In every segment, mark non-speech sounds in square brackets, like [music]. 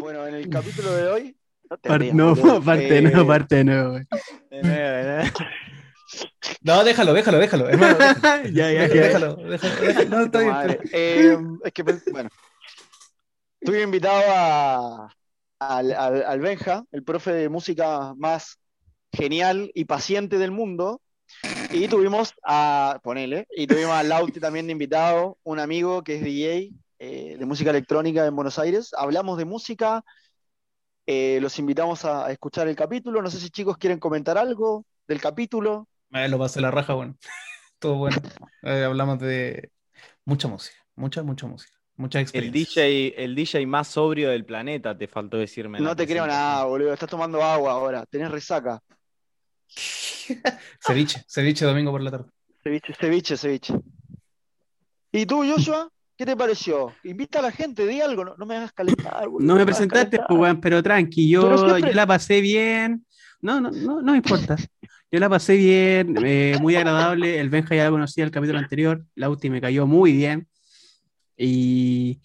Bueno, en el capítulo de hoy. No, te Par- rías, no, [laughs] parte Eh, no, parte no. güey. de nuevo, de nuevo. No, déjalo, déjalo, déjalo, hermano. Déjalo, [laughs] Ya, ya, ya. déjalo, déjalo, déjalo. No, está bien. Eh, es que, pues, bueno. Estuve invitado a, al, al, al Benja, el profe de música más genial y paciente del mundo. Y tuvimos a, ponele, y tuvimos a Lauti también de invitado, un amigo que es DJ eh, de música electrónica en Buenos Aires. Hablamos de música, eh, los invitamos a, a escuchar el capítulo. No sé si chicos quieren comentar algo del capítulo. Eh, lo pasé la raja, bueno. [laughs] Todo bueno. Eh, hablamos de mucha música, mucha, mucha música, mucha El experiencia. DJ, el DJ más sobrio del planeta, te faltó decirme. No te creo nada, boludo. Estás tomando agua ahora, tenés resaca. [laughs] Ceviche, ceviche domingo por la tarde. Ceviche, ceviche, ceviche. ¿Y tú, Joshua? ¿Qué te pareció? Invita a la gente, di algo, no, no me hagas calentar, No me presentaste, pues, pero tranqui, Pero yo, siempre- yo la pasé bien. No, no, no, no me importa. [laughs] Yo la pasé bien, eh, muy agradable. El Benja ya la conocía el capítulo anterior. La Uti me cayó muy bien. Y,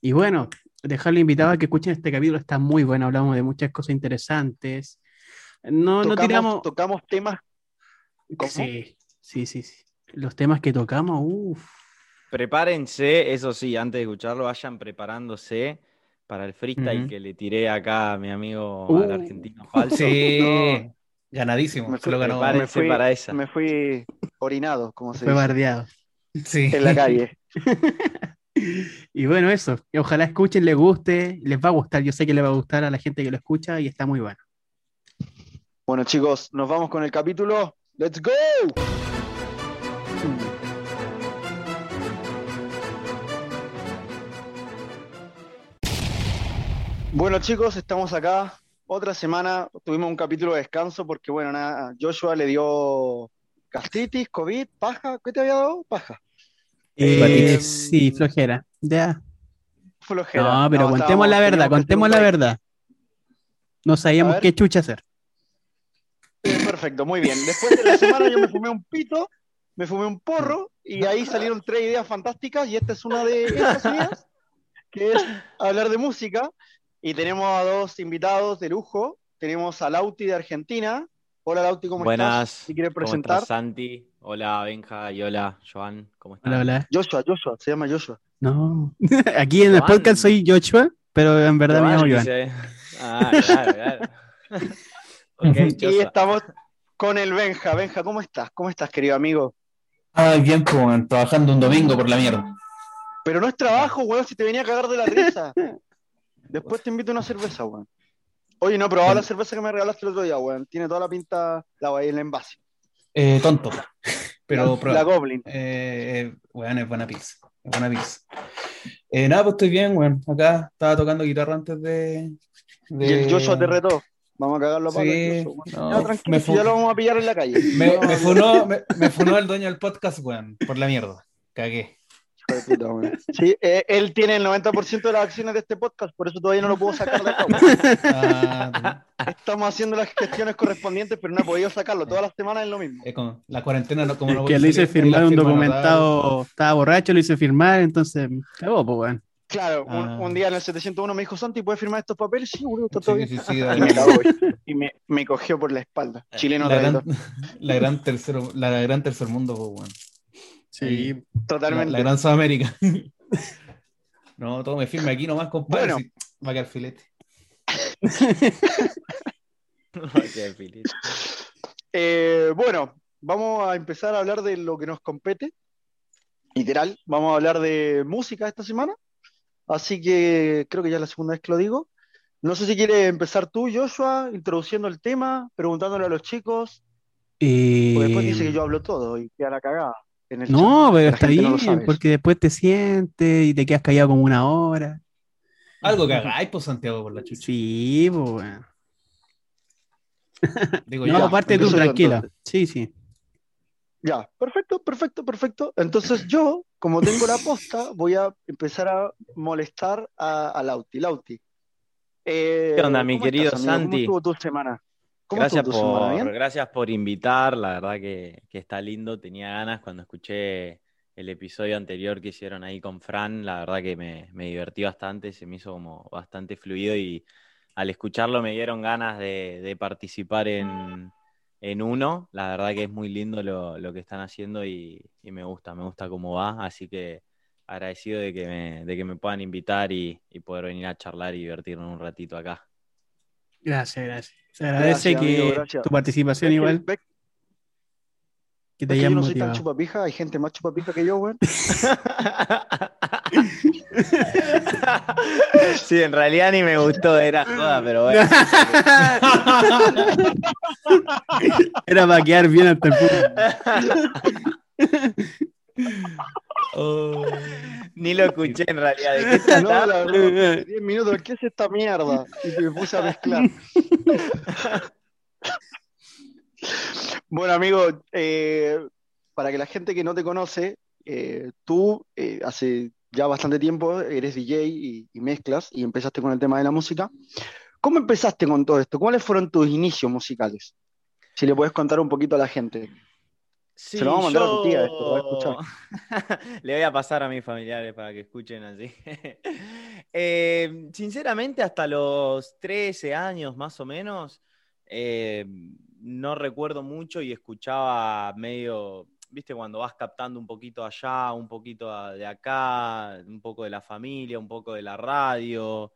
y bueno, dejarle invitado a que escuchen este capítulo. Está muy bueno. Hablamos de muchas cosas interesantes. No, no tiramos. tocamos temas. ¿Cómo? Sí, sí, sí, sí. Los temas que tocamos, uff. Prepárense, eso sí, antes de escucharlo, vayan preparándose para el freestyle que le tiré acá a mi amigo Uh. al argentino falso. Sí, No. ganadísimo. Me se lo fui- ganó. me fui- para esa. Me fui orinado, como se Fue dice, bardeado. Sí. en la calle. [laughs] Y bueno, eso. Ojalá escuchen, les guste, les va a gustar. Yo sé que les va a gustar a la gente que lo escucha y está muy bueno. Bueno, chicos, nos vamos con el capítulo. ¡Let's go! Bueno, chicos, estamos acá. Otra semana tuvimos un capítulo de descanso porque, bueno, nada, Joshua le dio gastritis, COVID, paja. ¿Qué te había dado? Paja. Eh, Eh, sí, flojera. Ya. Flojera. No, pero contemos la verdad, contemos la verdad. No sabíamos qué chucha hacer. Perfecto, muy bien. Después de la [laughs] semana yo me fumé un pito, me fumé un porro y ahí salieron tres ideas fantásticas y esta es una de esas ideas, que es hablar de música. Y tenemos a dos invitados de lujo. Tenemos a Lauti de Argentina. Hola Lauti, ¿cómo Buenas. estás? Si quieres ¿Cómo presentar. estás, Santi? Hola, Benja y hola, Joan. ¿Cómo están? Hola, hola. Joshua, Joshua, se llama Joshua. No. [laughs] Aquí en el podcast soy Joshua, pero en verdad me llamo Joan dice- Ah, claro, claro. [laughs] Ok, Y Joshua. estamos con el Benja. Benja, ¿cómo estás? ¿Cómo estás, querido amigo? Ah, bien, pues, trabajando un domingo por la mierda. Pero no es trabajo, weón, si te venía a cagar de la risa. [laughs] Después te invito a una cerveza, weón. Oye, no he probado la cerveza que me regalaste el otro día, weón. Tiene toda la pinta, la el envase. Eh, tonto. [laughs] Pero la, la Goblin. Eh, eh, weón, es buena pizza. Es buena pizza. Eh, nada, pues estoy bien, weón. Acá estaba tocando guitarra antes de. de- Y el Joshua te retó. Vamos a cagarlo Sí, weón. no, Ya, tranquilo, me si fu- ya lo vamos a pillar en la calle. Me, No, me funó, me, me funó el dueño del podcast, weón, por la mierda. Cagué. Hijo de puta, weón. Sí, eh, él tiene el 90% de las acciones de este podcast, por eso todavía no lo puedo sacar de acá. Ah, Estamos haciendo las gestiones correspondientes, pero no he podido sacarlo. Todas las semanas es lo mismo. la cuarentena, no, como no Es voy que lo hice firmar un firma documentado, estaba borracho, lo hice firmar, entonces cagó, pues, weón. Claro, un, Ah. un día en el 701 me dijo, Santi, ¿puedes firmar estos papeles? Sí, boludo, está todo Sí, bien. sí, sí, [laughs] Y dale. me cagó, ¿viste? y me, me cogió por la espalda. Chileno la, gran, [laughs] la gran tercero, la gran tercer mundo, pues. Sí. La, Totalmente. la gran Sudamérica. [laughs] No, todo me firme aquí nomás, compadre. Bueno. si- va a quedar filete. [laughs] Ok, Filip. Eh, bueno, vamos a empezar a hablar de lo que nos compete. Literal, vamos a hablar de música esta semana. Así que creo que ya es la segunda vez que lo digo. No sé si quieres empezar tú, Joshua, introduciendo el tema, preguntándole a los chicos, Eh, porque después dice que yo hablo todo y queda la cagada en el No, chat. pero La está gente no lo bien, sabe porque después te sientes y te quedas callado como una hora. Algo que hagáis, pues, Santiago, por la chucha. Sí, pues, weón. Digo No, yo. aparte tú, empiezo yo, tranquila. entonces. Sí, sí. Ya, perfecto, perfecto, perfecto. Entonces yo, como tengo la posta, voy a empezar a molestar a, a Lauti. Lauti. eh, ¿Qué onda, mi ¿cómo querido estás, amigo? Santi? ¿Cómo estuvo tu semana? ¿Cómo Gracias por, gracias por invitar, la verdad que, que está lindo, tenía ganas cuando escuché el episodio anterior que hicieron ahí con Fran, la verdad que me, me divertí bastante, se me hizo como bastante fluido y al escucharlo me dieron ganas de, de participar en, en uno. La verdad que es muy lindo lo, lo que están haciendo y, y me gusta, me gusta cómo va, así que agradecido de que me, de que me puedan invitar y, y poder venir a charlar y divertirnos un ratito acá. Gracias, gracias. Se agradece Gracias, que amigo, gracias. tu participación ¿Ves que- igual, ves- que te que yo no soy tan chupapija? Hay gente más chupapija que yo, weón. [laughs] Sí, en realidad ni me gustó, era joda, pero bueno. [laughs] Era para quedar bien hasta el punto. [laughs] Oh. [laughs] Ni lo escuché en realidad. ¿De qué [laughs] No, la verdad, 10 minutos, ¿qué es esta mierda? Y me puse a mezclar. [laughs] Bueno, amigo, eh, para que la gente que no te conoce, eh, tú eh, hace ya bastante tiempo eres DJ y, y mezclas y empezaste con el tema de la música. ¿Cómo empezaste con todo esto? ¿Cuáles fueron tus inicios musicales? Si le puedes contar un poquito a la gente. Sí, Se lo vamos a mandar a tu tía, esto, a escuchar. [laughs] Le voy a pasar a mis familiares para que escuchen así. [laughs] Eh, sinceramente, hasta los 13 años más o menos, eh, no recuerdo mucho y escuchaba medio, viste, cuando vas captando un poquito allá, un poquito de acá, un poco de la familia, un poco de la radio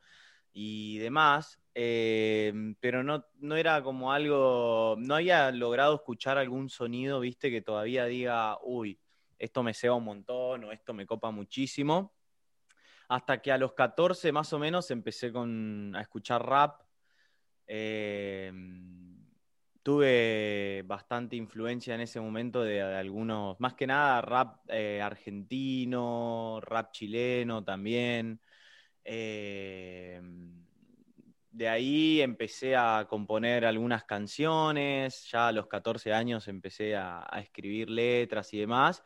y demás, eh, pero no, no era como algo, no había logrado escuchar algún sonido, viste, que todavía diga, uy, esto me ceba un montón o esto me copa muchísimo. Hasta que a los 14 más o menos empecé con, a escuchar rap. Eh, tuve bastante influencia en ese momento de, algunos, más que nada rap eh, argentino, rap chileno también. Eh, de ahí empecé a componer algunas canciones, ya a los 14 años empecé a, escribir letras y demás,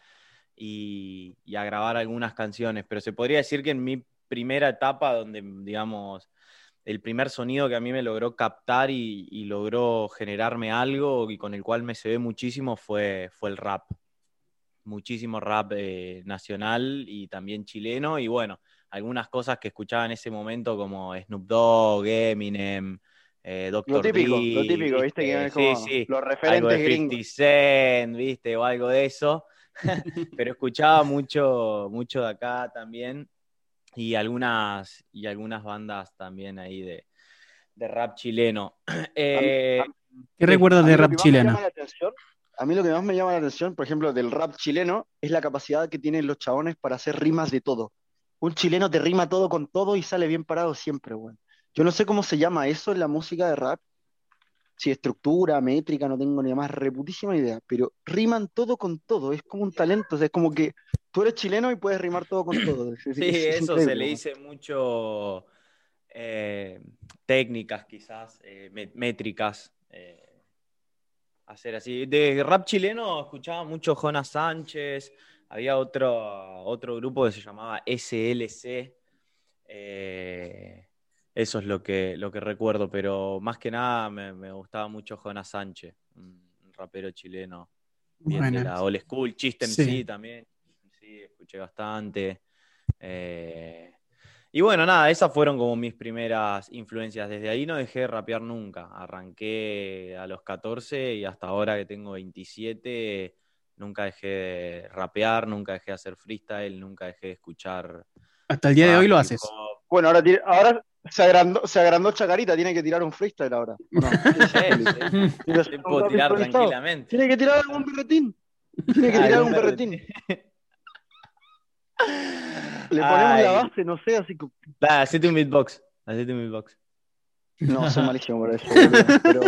y, a grabar algunas canciones, pero se podría decir que en mi primera etapa, donde, digamos, el primer sonido que a mí me logró captar y, y logró generarme algo y con el cual me se ve muchísimo fue, fue el rap. Muchísimo rap eh, nacional y también chileno, y bueno, algunas cosas que escuchaba en ese momento como Snoop Dogg, Eminem, eh, Dr. Lo típico, lo típico, ¿viste? Que es Sí, como sí, los algo referentes de 50 gringos. Cent, ¿viste? O algo de eso. [laughs] Pero escuchaba mucho, mucho de acá también. Y algunas, y algunas bandas también ahí de, de rap chileno. [clears throat] Eh, ¿Qué Sí, recuerdas a de mí rap chileno? a mí lo que más me llama la atención, por ejemplo, del rap chileno, es la capacidad que tienen los chabones para hacer rimas de todo. Un chileno te rima todo con todo y sale bien parado siempre, weón. Yo no sé cómo se llama eso en la música de rap. Si estructura, métrica, no tengo ni más reputísima idea, pero riman todo con todo, es como un talento, o sea, es como que tú eres chileno y puedes rimar todo con todo. Es- sí, es eso se le dice mucho eh, técnicas quizás, eh, mé- métricas. eh, hacer así. De rap chileno escuchaba mucho Jonas Sánchez, había otro, otro grupo que se llamaba SLC. eh, eso es lo que, lo que recuerdo, pero más que nada me, me gustaba mucho Jonas Sánchez, un rapero chileno, bien de Buenas. la old school, Chiste Sí. MC también, sí, escuché bastante. eh, y bueno, nada, esas fueron como mis primeras influencias. Desde ahí no dejé de rapear nunca. Arranqué a los 14 y hasta ahora que tengo 27, nunca dejé de rapear, nunca dejé de hacer freestyle, nunca dejé de escuchar. Hasta el día de hoy lo haces. Bueno, ahora, ahora se agrandó, se agrandó Chacarita, tiene que tirar un freestyle ahora. ¿o no? Sí, sí, Tiene que hacer sí, un puedo tirar tranquilamente. Tiene que tirar algún berretín. Tiene que tirar Algún algún berretín. Le ponemos Ay. la base, no sé, así que. Da, hacete un beatbox. Hacete un beatbox. No, soy malísimo por eso. [laughs] Pero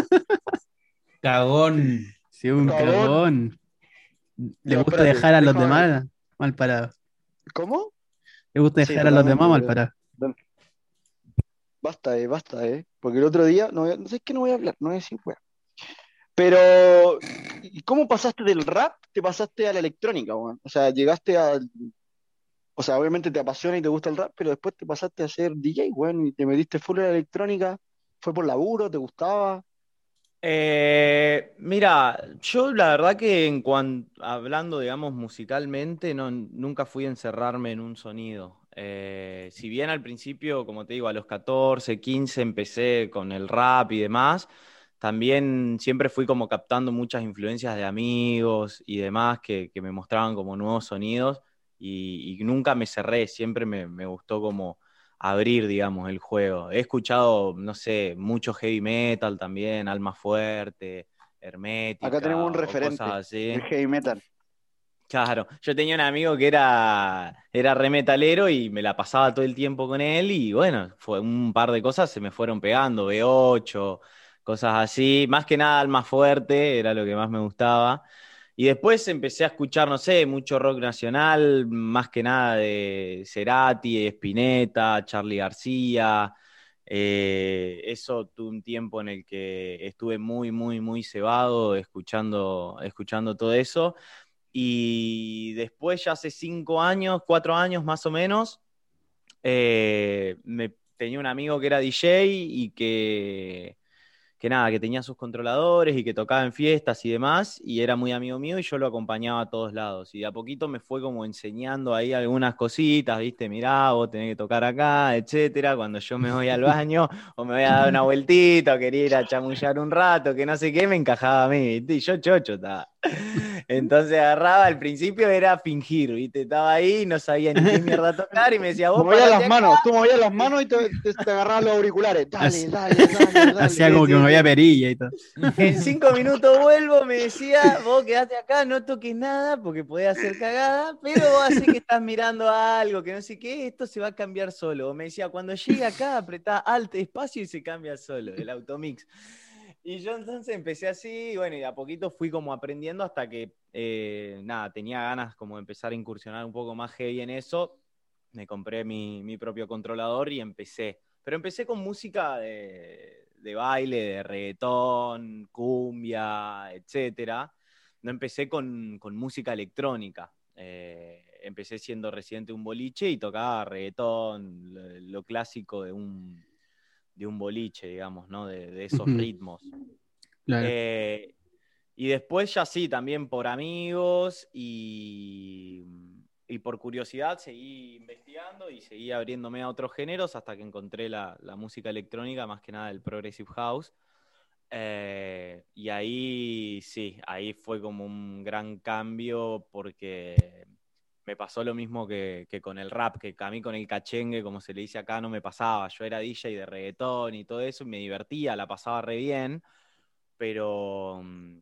Cagón. Sí, un cagón. Le gusta espérate, dejar a los déjame demás mal parados. ¿cómo? Le gusta Sí, dejar a los demás mal parados. Basta, eh, basta, eh. Porque el otro día, no, no sé qué no voy a hablar, no voy a decir weá. Pero, ¿y cómo pasaste del rap? Te pasaste a la electrónica, weón. O sea, llegaste a. O sea, obviamente te apasiona y te gusta el rap, pero después te pasaste a ser DJ, weón, y te metiste full en la electrónica. ¿Fue por laburo? ¿Te gustaba? Eh, mira, yo la verdad que en cuanto hablando, digamos, musicalmente, no, nunca fui a encerrarme en un sonido. Eh, si bien al principio, como te digo, a los 14, 15 empecé con el rap y demás, también siempre fui como captando muchas influencias de amigos y demás que, me mostraban como nuevos sonidos y, y nunca me cerré, siempre me gustó como abrir, digamos, el juego. He escuchado, no sé, mucho heavy metal también, Alma Fuerte, Hermética. Acá tenemos un referente cosas así. El heavy metal. Claro, yo tenía un amigo que era, era re metalero y me la pasaba todo el tiempo con él y bueno, fue un par de cosas se me fueron pegando, B8, cosas así, más que nada Alma Fuerte, era lo que más me gustaba. Y después empecé a escuchar, no sé, mucho rock nacional, más que nada de Cerati, Spinetta, Charlie García. Eh, eso tuve un tiempo en el que estuve muy, muy, muy cebado escuchando, escuchando todo eso. Y después, ya hace cinco años, cuatro años más o menos, eh, me, tenía un amigo que era DJ y que que nada, que tenía sus controladores y que tocaba en fiestas y demás, y era muy amigo mío y yo lo acompañaba a todos lados. Y de a poquito me fue como enseñando ahí algunas cositas, viste, mirá, vos tenés que tocar acá, etcétera, cuando yo me voy al baño o me voy a dar una vueltita o quería ir a chamullar un rato, que no sé qué, me encajaba a mí, ¿viste? y yo chocho estaba. Entonces agarraba, al principio era fingir, ¿viste? Estaba ahí, no sabía ni qué mierda tocar y me decía, vos Movías las acá". manos, tú movías las manos y te, te, te agarrabas los auriculares. Dale, dale, dale. Hacía como que me había perilla y todo. En cinco minutos vuelvo, me decía, vos quedate acá, no toques nada porque podés hacer cagada, pero vos así que estás mirando algo, que no sé qué, esto se va a cambiar solo. Me decía, cuando llegue acá, apretá alt espacio y se cambia solo, el automix. Y yo entonces empecé así, y bueno, y a poquito fui como aprendiendo hasta que, eh, nada, tenía ganas como de empezar a incursionar un poco más heavy en eso. Me compré mi, mi propio controlador y empecé. Pero empecé con música de, de baile, de reggaetón, cumbia, etcétera. No empecé con, con música electrónica. Eh, empecé siendo residente de un boliche y tocaba reggaetón, lo, lo clásico de un, de un boliche, digamos, ¿no? De, de esos ritmos. Claro. Eh, y después ya sí, también por amigos y, y por curiosidad seguí investigando y seguí abriéndome a otros géneros hasta que encontré la, la música electrónica, más que nada el Progressive House. Eh, y ahí sí, ahí fue como un gran cambio porque me pasó lo mismo que, que con el rap, que a mí con el cachengue, como se le dice acá, no me pasaba. Yo era DJ de reggaetón y todo eso, y me divertía, la pasaba re bien, pero mm,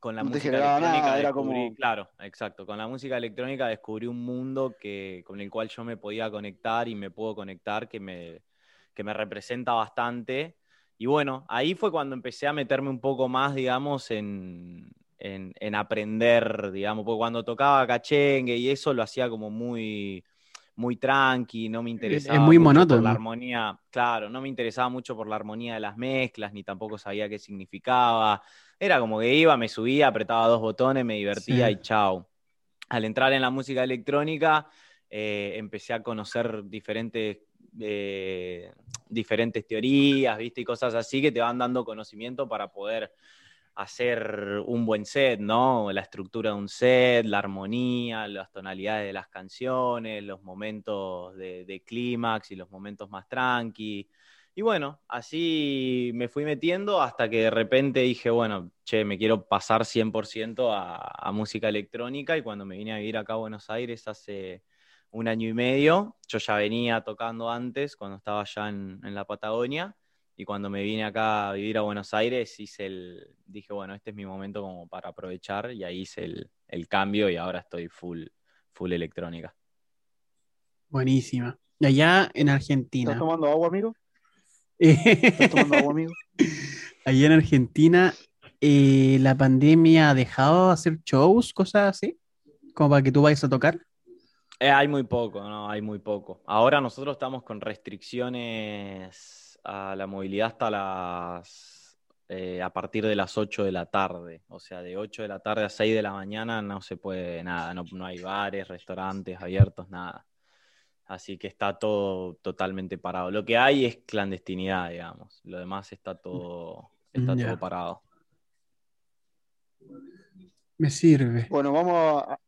con la No música electrónica nada, era descubrí, como- claro, exacto, con la música electrónica descubrí un mundo que, con el cual yo me podía conectar y me puedo conectar, que me, que me representa bastante. Y bueno, ahí fue cuando empecé a meterme un poco más, digamos, en, en, en aprender, digamos, porque cuando tocaba cachengue y eso lo hacía como muy, muy tranqui, no me interesaba muy mucho por la armonía, claro, no me interesaba mucho por la armonía de las mezclas, ni tampoco sabía qué significaba. Era como que iba, me subía, apretaba dos botones, me divertía Sí. y chao. Al entrar en la música electrónica, eh, empecé a conocer diferentes, eh, diferentes teorías, ¿viste? Y cosas así que te van dando conocimiento para poder hacer un buen set, ¿no? La estructura de un set, la armonía, las tonalidades de las canciones, los momentos de, clímax y los momentos más tranqui. Y bueno, así me fui metiendo hasta que de repente dije, bueno, che, me quiero pasar 100% a, a música electrónica y cuando me vine a vivir acá a Buenos Aires hace un año y medio, yo ya venía tocando antes, cuando estaba allá en la Patagonia, y cuando me vine acá a vivir a Buenos Aires, hice el, dije, bueno, este es mi momento como para aprovechar, y ahí hice el, el cambio y ahora estoy full, full electrónica. Buenísima. Y allá en ¿Estás Argentina. tomando agua, amigo? ¿Estás tomando agua, amigo? [laughs] allá en Argentina, eh, la pandemia ha dejado de hacer shows, cosas así, como para que tú vayas a tocar. Eh, hay muy poco, ¿no? Hay muy poco. Ahora nosotros estamos con restricciones a la movilidad hasta las... eh, a partir de las 8 de la tarde. O sea, de 8 de la tarde a 6 de la mañana no se puede nada. No, no hay bares, restaurantes abiertos, nada. Así que está todo totalmente parado. Lo que hay es clandestinidad, digamos. Lo demás está todo, está todo parado. Me sirve. Bueno, vamos a,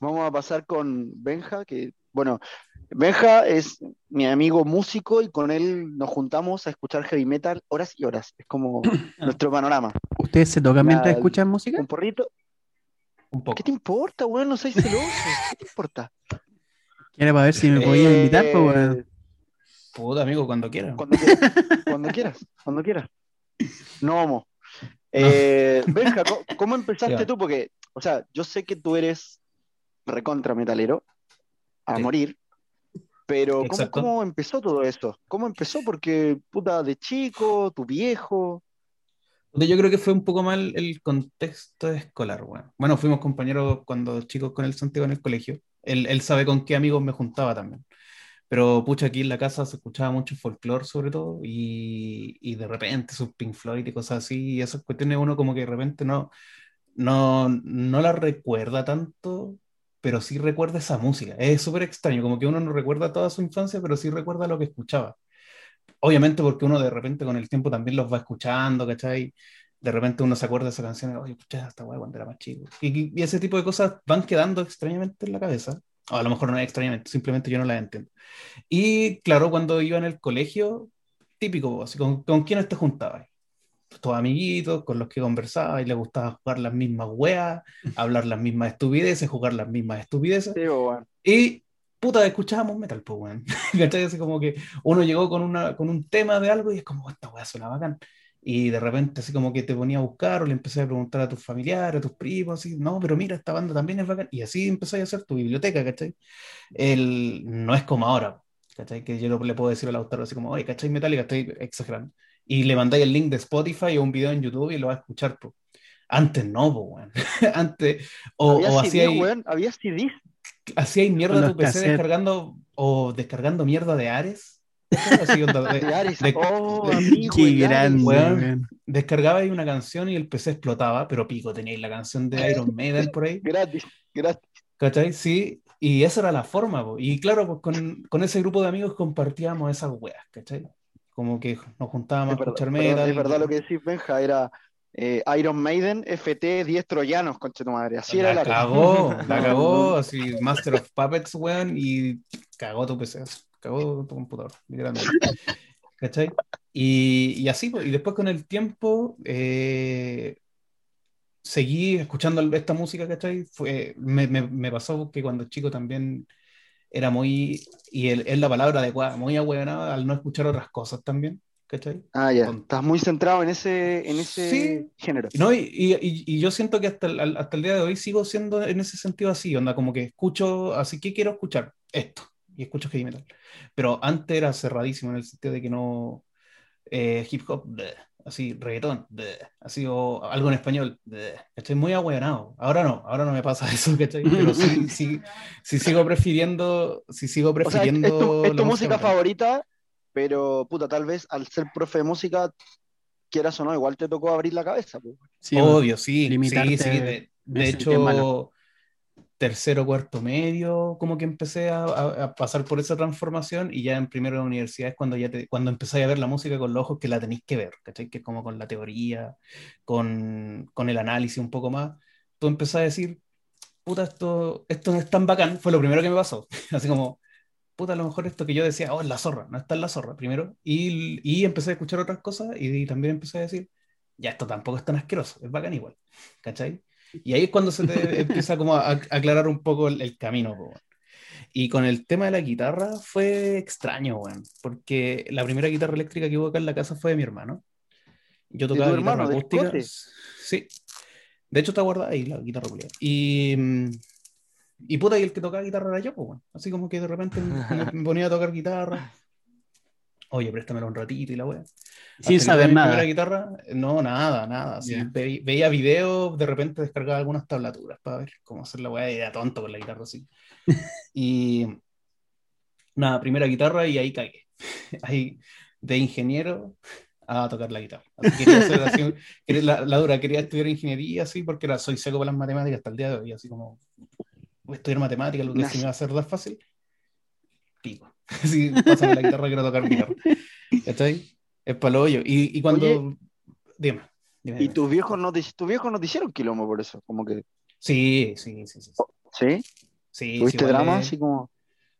vamos a pasar con Benja, que, bueno, Benja es mi amigo músico y con él nos juntamos a escuchar heavy metal horas y horas. Es como [clears throat] nuestro panorama. ¿Ustedes se tocan mientras escuchan música? Un porrito. Un poco. ¿Qué te importa, weón? No soy celoso. ¿Qué te importa? Era para ver si me podían Eh, invitar, pues, weón. Puta, amigo, cuando quieran. Cuando quieras, cuando quieras, cuando quieras. No homo. Eh, Benja, ¿cómo, empezaste tú? Porque, o sea, yo sé que tú eres recontra metalero a Sí. morir, pero ¿cómo, cómo empezó todo esto? ¿Cómo empezó? Porque, puta, de chico, tu viejo. Yo creo que fue un poco mal el contexto escolar, weón. Bueno, fuimos compañeros cuando chicos con el Santiago en el colegio. Él, él sabe con qué amigos me juntaba también. Pero pucha, aquí en la casa se escuchaba mucho folclore sobre todo y, y de repente sus Pink Floyd y cosas así, y esas cuestiones uno como que de repente no, no, no las recuerda tanto, pero sí recuerda esa música. Es súper extraño, como que uno no recuerda toda su infancia, pero sí recuerda lo que escuchaba. Obviamente porque uno de repente con el tiempo también los va escuchando, ¿cachai? De repente uno se acuerda de esa canción, oye, escuchaba esta weá cuando era más chico. Y, y ese tipo de cosas van quedando extrañamente en la cabeza. O a lo mejor no es extrañamente, simplemente yo no las entiendo. Y claro, cuando iba en el colegio, típico, así, ¿con, con quiénes te juntabas? Tus amiguitos con los que conversabas y les gustaba jugar las mismas weas, [laughs] hablar las mismas estupideces, jugar las mismas estupideces. Sí, weón. Y puta, escuchábamos metal, pues, weón. [laughs] ¿Cachai? Así como que uno llegó con, una, con un tema de algo y es como, "Oh, esta weá suena bacán. Y de repente, así como que te ponía a buscar o le empecé a preguntar a tus familiares, a tus primos, así, no, pero mira, esta banda también es bacán. Y así empecé a hacer tu biblioteca, ¿cachai? El, no es como ahora, ¿cachai? Que yo le puedo decir al autor así como, oye, ¿cachai Metallica? Estoy exagerando. Y le mandáis el link de Spotify o un video en YouTube y lo vas a escuchar, pues. Antes no, pues, weón. [laughs] Antes, o, Había o weón, había CDs. hacíais mierda Con tu PC cassettes. descargando o descargando mierda de Ares. Así, onda, [laughs] de- oh, de- amigo, Qué grande, weón. descargabais una canción y el PC explotaba, pero pico, teníais la canción de Iron Maiden por ahí, [laughs] Gratis, gratis. ¿cachai? Sí, y esa era la forma, po. Y claro, pues con, con ese grupo de amigos compartíamos esas weas, ¿cachai? Como que nos juntábamos Es a verdad, escuchar perdón, metal. es verdad lo que decís, Benja, era eh, Iron Maiden, FT, 10 troyanos, concha tu madre. Así era la el Ares. cagó, [laughs] la cagó, así, Master of Puppets, weón, y cagó tu PC, cagó tu computador, literalmente. ¿Cachai? Y, y así, pues, y después con el tiempo eh, seguí escuchando esta música, ¿cachai? Fue, me, me, me pasó que cuando chico también era muy, y es la palabra adecuada, muy ahueonado al no escuchar otras cosas también, ¿cachai? Ah, ya. Con- Estás muy centrado en ese, en ese Sí. género. No, y, y- y- y yo siento que hasta el, hasta el día de hoy sigo siendo en ese sentido así, onda, como que escucho, así que quiero escuchar esto, y escucho heavy metal. Pero antes era cerradísimo en el sentido de que no, eh, hip hop, bleh, así, reggaetón, bleh, así, o algo en español, bleh, estoy muy ahueonado. Ahora no, ahora no me pasa [laughs] eso, ¿cachai? Pero sí, [laughs] sí, sí sigo prefiriendo, sí sigo O sea, es, prefiriendo es tu, es la tu música favorita, pero puta, tal vez al ser profe de música, quieras o no, igual te tocó abrir la cabeza. pues. Obvio, sí, limitarte sí, sí. De, de hecho. Tercero, cuarto medio, como que empecé a, a- a pasar por esa transformación y ya en primero de la universidad es cuando ya te, cuando empecé a ver la música con los ojos que la tenéis que ver, ¿cachai? Que es como con la teoría, con, con el análisis un poco más. Tú empezás a decir, puta, esto, esto no es tan bacán, fue lo primero que me pasó. [laughs] Así como, puta, a lo mejor esto que yo decía, oh, es la zorra, no está en la zorra, primero. Y, y empecé a escuchar otras cosas y, también empecé a decir, ya, esto tampoco es tan asqueroso, es bacán igual, ¿cachai? Y ahí es cuando se te [laughs] empieza como a, a aclarar un poco el, el camino, po. Y con el tema de la guitarra fue extraño, weón, porque la primera guitarra eléctrica que hubo acá en la casa fue de mi hermano. Yo ¿De tocaba tu guitarra hermano, acústica. Cote? Sí. De hecho está guardada ahí la guitarra culiada. Y, mm, y puta, y el que tocaba guitarra era yo, pues, weón. Así como que de repente me, me ponía a tocar guitarra. [laughs] Oye, préstamelo un ratito y la weá. Sin saber nada. primera guitarra, no, nada, nada. así, Ya. ve- veía videos, de repente descargaba algunas tablaturas para ver cómo hacer la weá, y era tonto con la guitarra así. [laughs] y nada, primera guitarra y ahí cagué. [laughs] Ahí de ingeniero a tocar la guitarra. Quería hacer así, la, la dura, quería estudiar ingeniería así porque era, soy seco para las matemáticas hasta el día de hoy, así como estudiar matemáticas, lo que Nazi. se me va a hacer más fácil. Pico. [laughs] Así, pásame la guitarra, quiero tocar guitarra. ¿Cachai? Es para lo hoyo. Y, y cuando. Oye. Dime. Dime, Y dime. tus viejos no te, tus viejos no te hicieron quilombo por eso, como que, Sí, sí, sí, sí. sí. ¿sí? ¿Tuviste sí, drama? Así como, O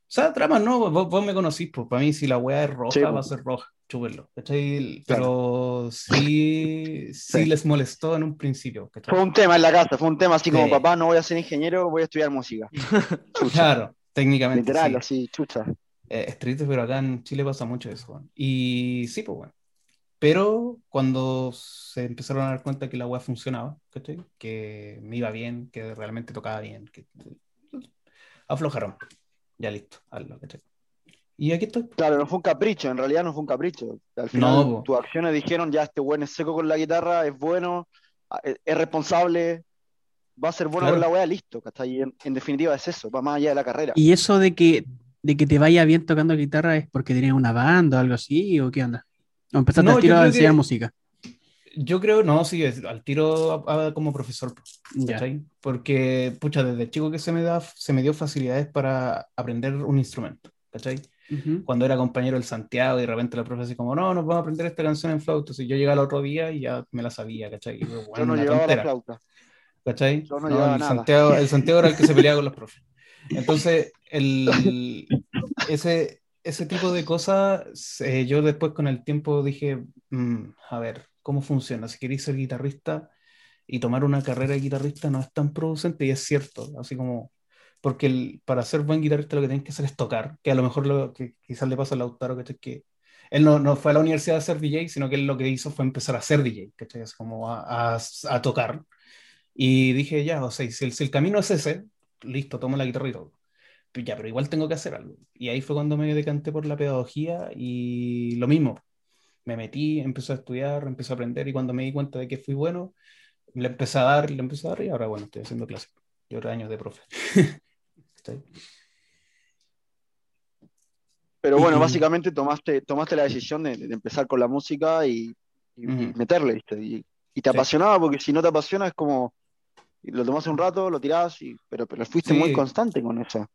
sea, drama no, vos, vos me conocís, pues para mí si la weá es roja, Sí, va a ser roja, chúpenlo, ¿cachai? Claro. Pero sí, sí, Sí. les molestó en un principio, ¿cachai? fue un tema en la casa, fue un tema así como, papá, no voy a ser ingeniero, voy a estudiar música. [laughs] Claro, técnicamente literal, sí. así, chucha. Eh, es triste, pero acá en Chile pasa mucho eso, weón. Y sí, pues bueno. Pero cuando se empezaron a dar cuenta que la weá funcionaba, ¿cachai? Que me iba bien, que realmente tocaba bien, que aflojaron. Ya listo, hazlo, ¿cachai? Y aquí estoy. Claro, no fue un capricho, en realidad no fue un capricho. Al final No, tus acciones dijeron, ya este buen es seco con la guitarra, es bueno, a- es, es responsable, va a ser bueno Claro. con la wea, listo, En, en definitiva es eso, va más allá de la carrera. ¿Y eso de que, de que te vaya bien tocando guitarra es porque tenías una banda o algo así? ¿O qué onda? ¿O empezaste No, a yo tiro a creo enseñar que- música? Yo creo, no, sí, al tiro a- a- como profesor. ¿cachai? Porque, pucha, desde chico que se me da, se me dio facilidades para aprender un instrumento, ¿cachai? Ujú. cuando era compañero del Santiago y de repente la profe así como, no, nos vamos a aprender esta canción en flauta. Entonces yo llegaba al otro día y ya me la sabía, ¿cachai? Y yo, Yo bueno, no una llevaba la flauta. ¿cachai? yo no No, llevaba el, nada. Santiago, el Santiago era el que se peleaba con los profes. Entonces, el, ese, ese tipo de cosas, eh, yo después con el tiempo dije, "Mm, a ver, ¿cómo funciona? Si queréis ser guitarrista y tomar una carrera de guitarrista no es tan producente y es cierto, así como, porque para ser buen guitarrista lo que tienes que hacer es tocar, que a lo mejor lo que quizás le pasa a Lautaro, ¿cachai? Que él no, no fue a la universidad a ser DJ, sino que él lo que hizo fue empezar a ser DJ, ¿cachai? Es como a, a- a tocar. Y dije, ya, o sea, si el, si el camino es ese, listo, tomo la guitarra y todo. Pero ya, pero igual tengo que hacer algo. Y ahí fue cuando me decanté por la pedagogía y lo mismo. Me metí, empecé a estudiar, empecé a aprender y cuando me di cuenta de que fui bueno, le empecé a dar, le empecé a dar y ahora, bueno, estoy haciendo clases. Y ahora años de profe. [laughs] Pero bueno, básicamente tomaste, tomaste la decisión de, de empezar con la música y, y Ujú. meterle, ¿viste? Y, y te Sí. apasionaba, porque si no te apasiona es como, lo tomás un rato, lo tirás, y, pero, pero fuiste Sí. muy constante con eso.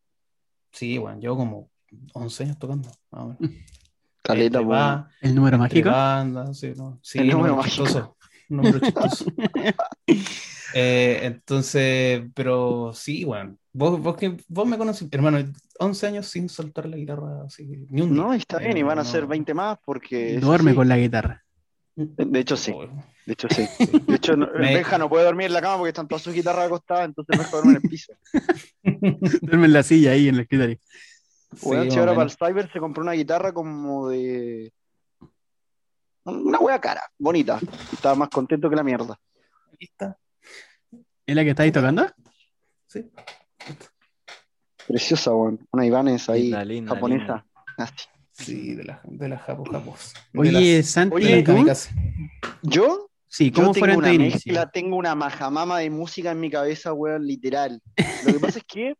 Sí, bueno, llevo como 11 años tocando. menos. [laughs] Caleta, ba- ¿El número mágico? bandas, sí, ¿no? Sí, El número número mágico. [laughs] chistoso, número [laughs] chistoso. Eh, entonces, pero sí, bueno, vos, vos, que, vos me conoces, hermano, 11 años sin soltar la guitarra, así, ni un día. No, está bien, y Eh, van a no. ser 20 más porque... Duerme así. con la guitarra. De hecho, sí. De hecho, sí. De hecho, no- Me- Benja no puede dormir en la cama porque están todas sus guitarras acostadas, entonces mejor duerme en el piso. [laughs] Duerme en la silla ahí en el escritorio. Sí, si ahora para el cyber se compró una guitarra como de. Una wea cara, bonita. Estaba más contento que la mierda. Aquí está, ¿Es la que estáis tocando? sí. Preciosa, weón. Una Ibanez ahí, Linda, linda, japonesa. Nasty. Sí, de la, de la Japo Japos. De Oye, las- Santi, Oye, de la ¿y tú? Yo, Sí, yo ¿cómo tengo fueron una inicios? mezcla, tengo una majamama de música en mi cabeza, weón, literal. Lo que pasa es que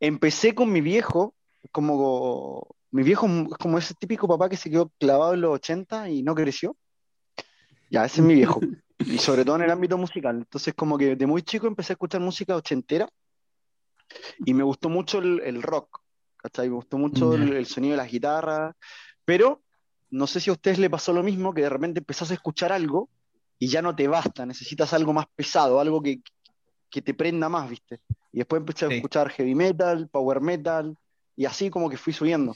empecé con mi viejo, como mi viejo es como ese típico papá que se quedó clavado en los 80 y no creció. Ya, ese es mi viejo. Y sobre todo en el ámbito musical. Entonces, como que de muy chico empecé a escuchar música ochentera y me gustó mucho el, el rock, ¿cachai? Me gustó mucho el, sonido de las guitarras, pero no sé si a ustedes le pasó lo mismo, que de repente empezás a escuchar algo y ya no te basta, necesitas algo más pesado, algo que, que te prenda más, ¿viste? Y después empecé a Sí. escuchar heavy metal, power metal, y así como que fui subiendo.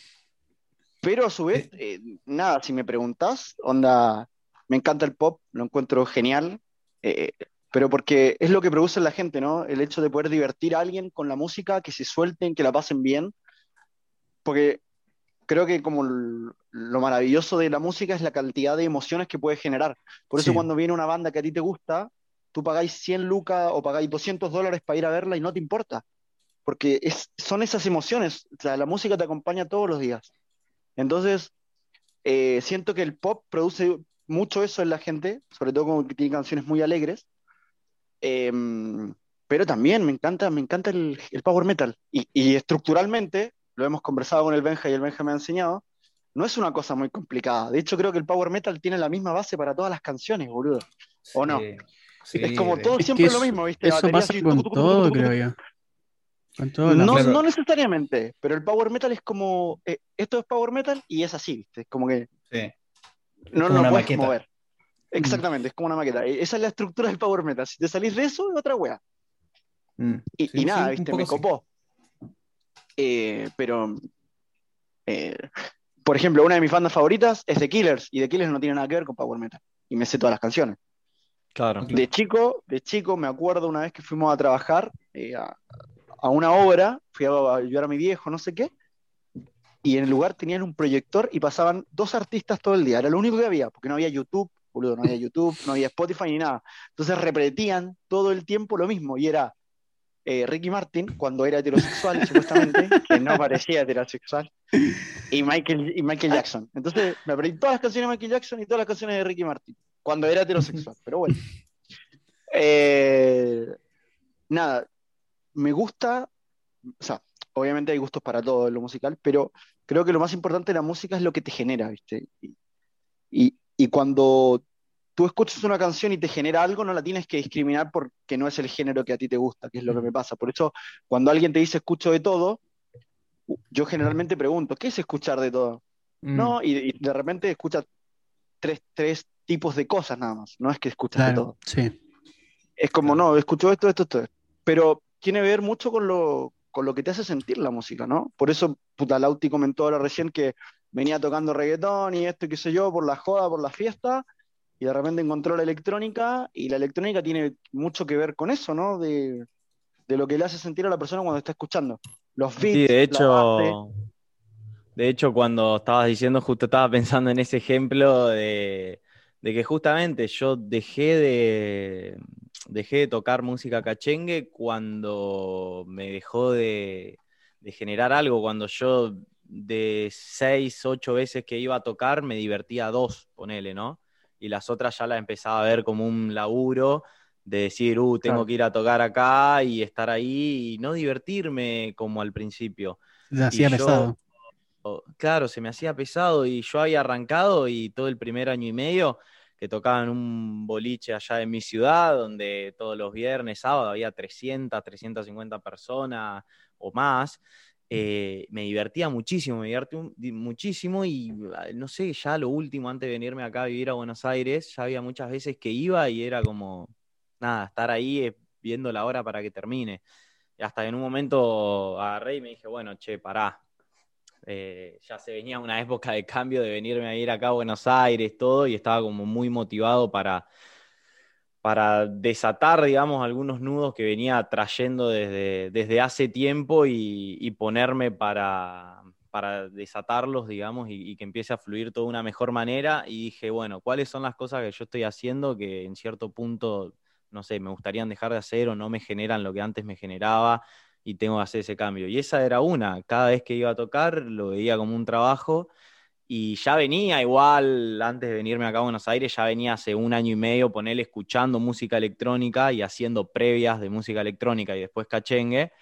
Pero a su vez, eh, nada, si me preguntás, onda, me encanta el pop, lo encuentro genial, eh, pero porque es lo que produce la gente, ¿no? El hecho de poder divertir a alguien con la música, que se suelten, que la pasen bien, porque creo que como lo maravilloso de la música es la cantidad de emociones que puede generar. Por eso Sí. cuando viene una banda que a ti te gusta, tú pagáis 100 lucas o pagáis 200 dólares para ir a verla y no te importa, porque es, son esas emociones, o sea, la música te acompaña todos los días. Entonces, eh, siento que el pop produce mucho eso en la gente, sobre todo como que tiene canciones muy alegres, Em, pero también me encanta, me encanta el, el power metal. Y, y estructuralmente, lo hemos conversado con el Benja y el Benja me ha enseñado, no es una cosa muy complicada. De hecho, creo que el power metal tiene la misma base para todas las canciones, boludo. ¿O no? Sí, Es como todo Es siempre que lo mismo, ¿viste? Eso pasa así, con tucu, tucu, tucu, todo, tucu, tucu. creo yo. Con todo. No, Claro. no necesariamente, pero el power metal es como, eh, esto es power metal y es así, ¿viste? Es como que sí. no una puedes maqueta. mover. Exactamente, es como una maqueta. E- Esa es la estructura del Power Metal. Si te salís de eso, es otra wea. Mm. Y, Sí, y nada, viste, me copó. Eh, pero, eh, por ejemplo, una de mis bandas favoritas es The Killers, y The Killers no tiene nada que ver con Power Metal. Y me sé todas las canciones. Claro. De chico, de chico me acuerdo una vez que fuimos a trabajar eh, a, a una obra, fui a ayudar a mi viejo, no sé qué, y en el lugar tenían un proyector y pasaban dos artistas todo el día, era lo único que había, porque no había YouTube, boludo, no había YouTube, no había Spotify ni nada. Entonces repetían todo el tiempo lo mismo, y era eh, Ricky Martin, cuando era heterosexual, [laughs] supuestamente, que no parecía heterosexual, y Michael, y Michael Jackson. Entonces me aprendí todas las canciones de Michael Jackson y todas las canciones de Ricky Martin, cuando era heterosexual, pero bueno. Eh, nada, me gusta, o sea, obviamente hay gustos para todo en lo musical, pero creo que lo más importante de la música es lo que te genera, ¿viste? Y, y- y cuando tú escuchas una canción y te genera algo, no la tienes que discriminar porque no es el género que a ti te gusta, que es lo que me pasa. Por eso, cuando alguien te dice escucho de todo, yo generalmente pregunto, ¿qué es escuchar de todo? Mm. No, y, y de repente escuchas tres, tres tipos de cosas nada más, no es que escuchas de todo. Claro, sí. Es como, no, escucho esto, esto, esto. Pero tiene que ver mucho con lo, con lo que te hace sentir la música, ¿no? Por eso, puta, Lauti comentó ahora recién que venía tocando reggaetón y esto qué sé yo, por la joda, por la fiesta, y de repente encontró la electrónica, y la electrónica tiene mucho que ver con eso, ¿no? De, de lo que le hace sentir a la persona cuando está escuchando. Los beats, Sí, de la hecho, de hecho, cuando estabas diciendo, justo estaba pensando en ese ejemplo de, de que justamente yo dejé de, dejé de tocar música cachengue cuando me dejó de, de generar algo, cuando yo de seis, ocho veces que iba a tocar, me divertía dos, ponele, ¿no? Y las otras ya las empezaba a ver como un laburo de decir, uh, tengo Claro. que ir a tocar acá y estar ahí y no divertirme como al principio. Se hacía yo- pesado. Claro, se me hacía pesado y yo había arrancado y todo el primer año y medio que tocaba en un boliche allá en mi ciudad, donde todos los viernes, sábado había 300, 350 personas o más. Eh, me divertía muchísimo, me divertí muchísimo y ah, no sé, ya lo último, antes de venirme acá a vivir a Buenos Aires, ya había muchas veces que iba y era como, nada, estar ahí eh, viendo la hora para que termine. Y hasta en un momento agarré y me dije, bueno, che, pará, eh, ya se venía una [laughs] época de cambio de venirme a ir acá a Buenos Aires, todo, y estaba como muy motivado para, para desatar, digamos, algunos nudos que venía trayendo desde, desde hace tiempo y, ponerme para, para desatarlos, digamos, y, y que empiece a fluir todo de una mejor manera. Y dije, bueno, ¿cuáles son las cosas que yo estoy haciendo que en cierto punto, no sé, me gustarían dejar de hacer o no me generan lo que antes me generaba? y tengo que hacer ese cambio. Y esa era una, cada vez que iba a tocar lo veía como un trabajo y ya venía igual, antes de venirme acá a Buenos Aires, ya venía hace un año y medio ponerle escuchando música electrónica y haciendo previas de música electrónica y después cachengue.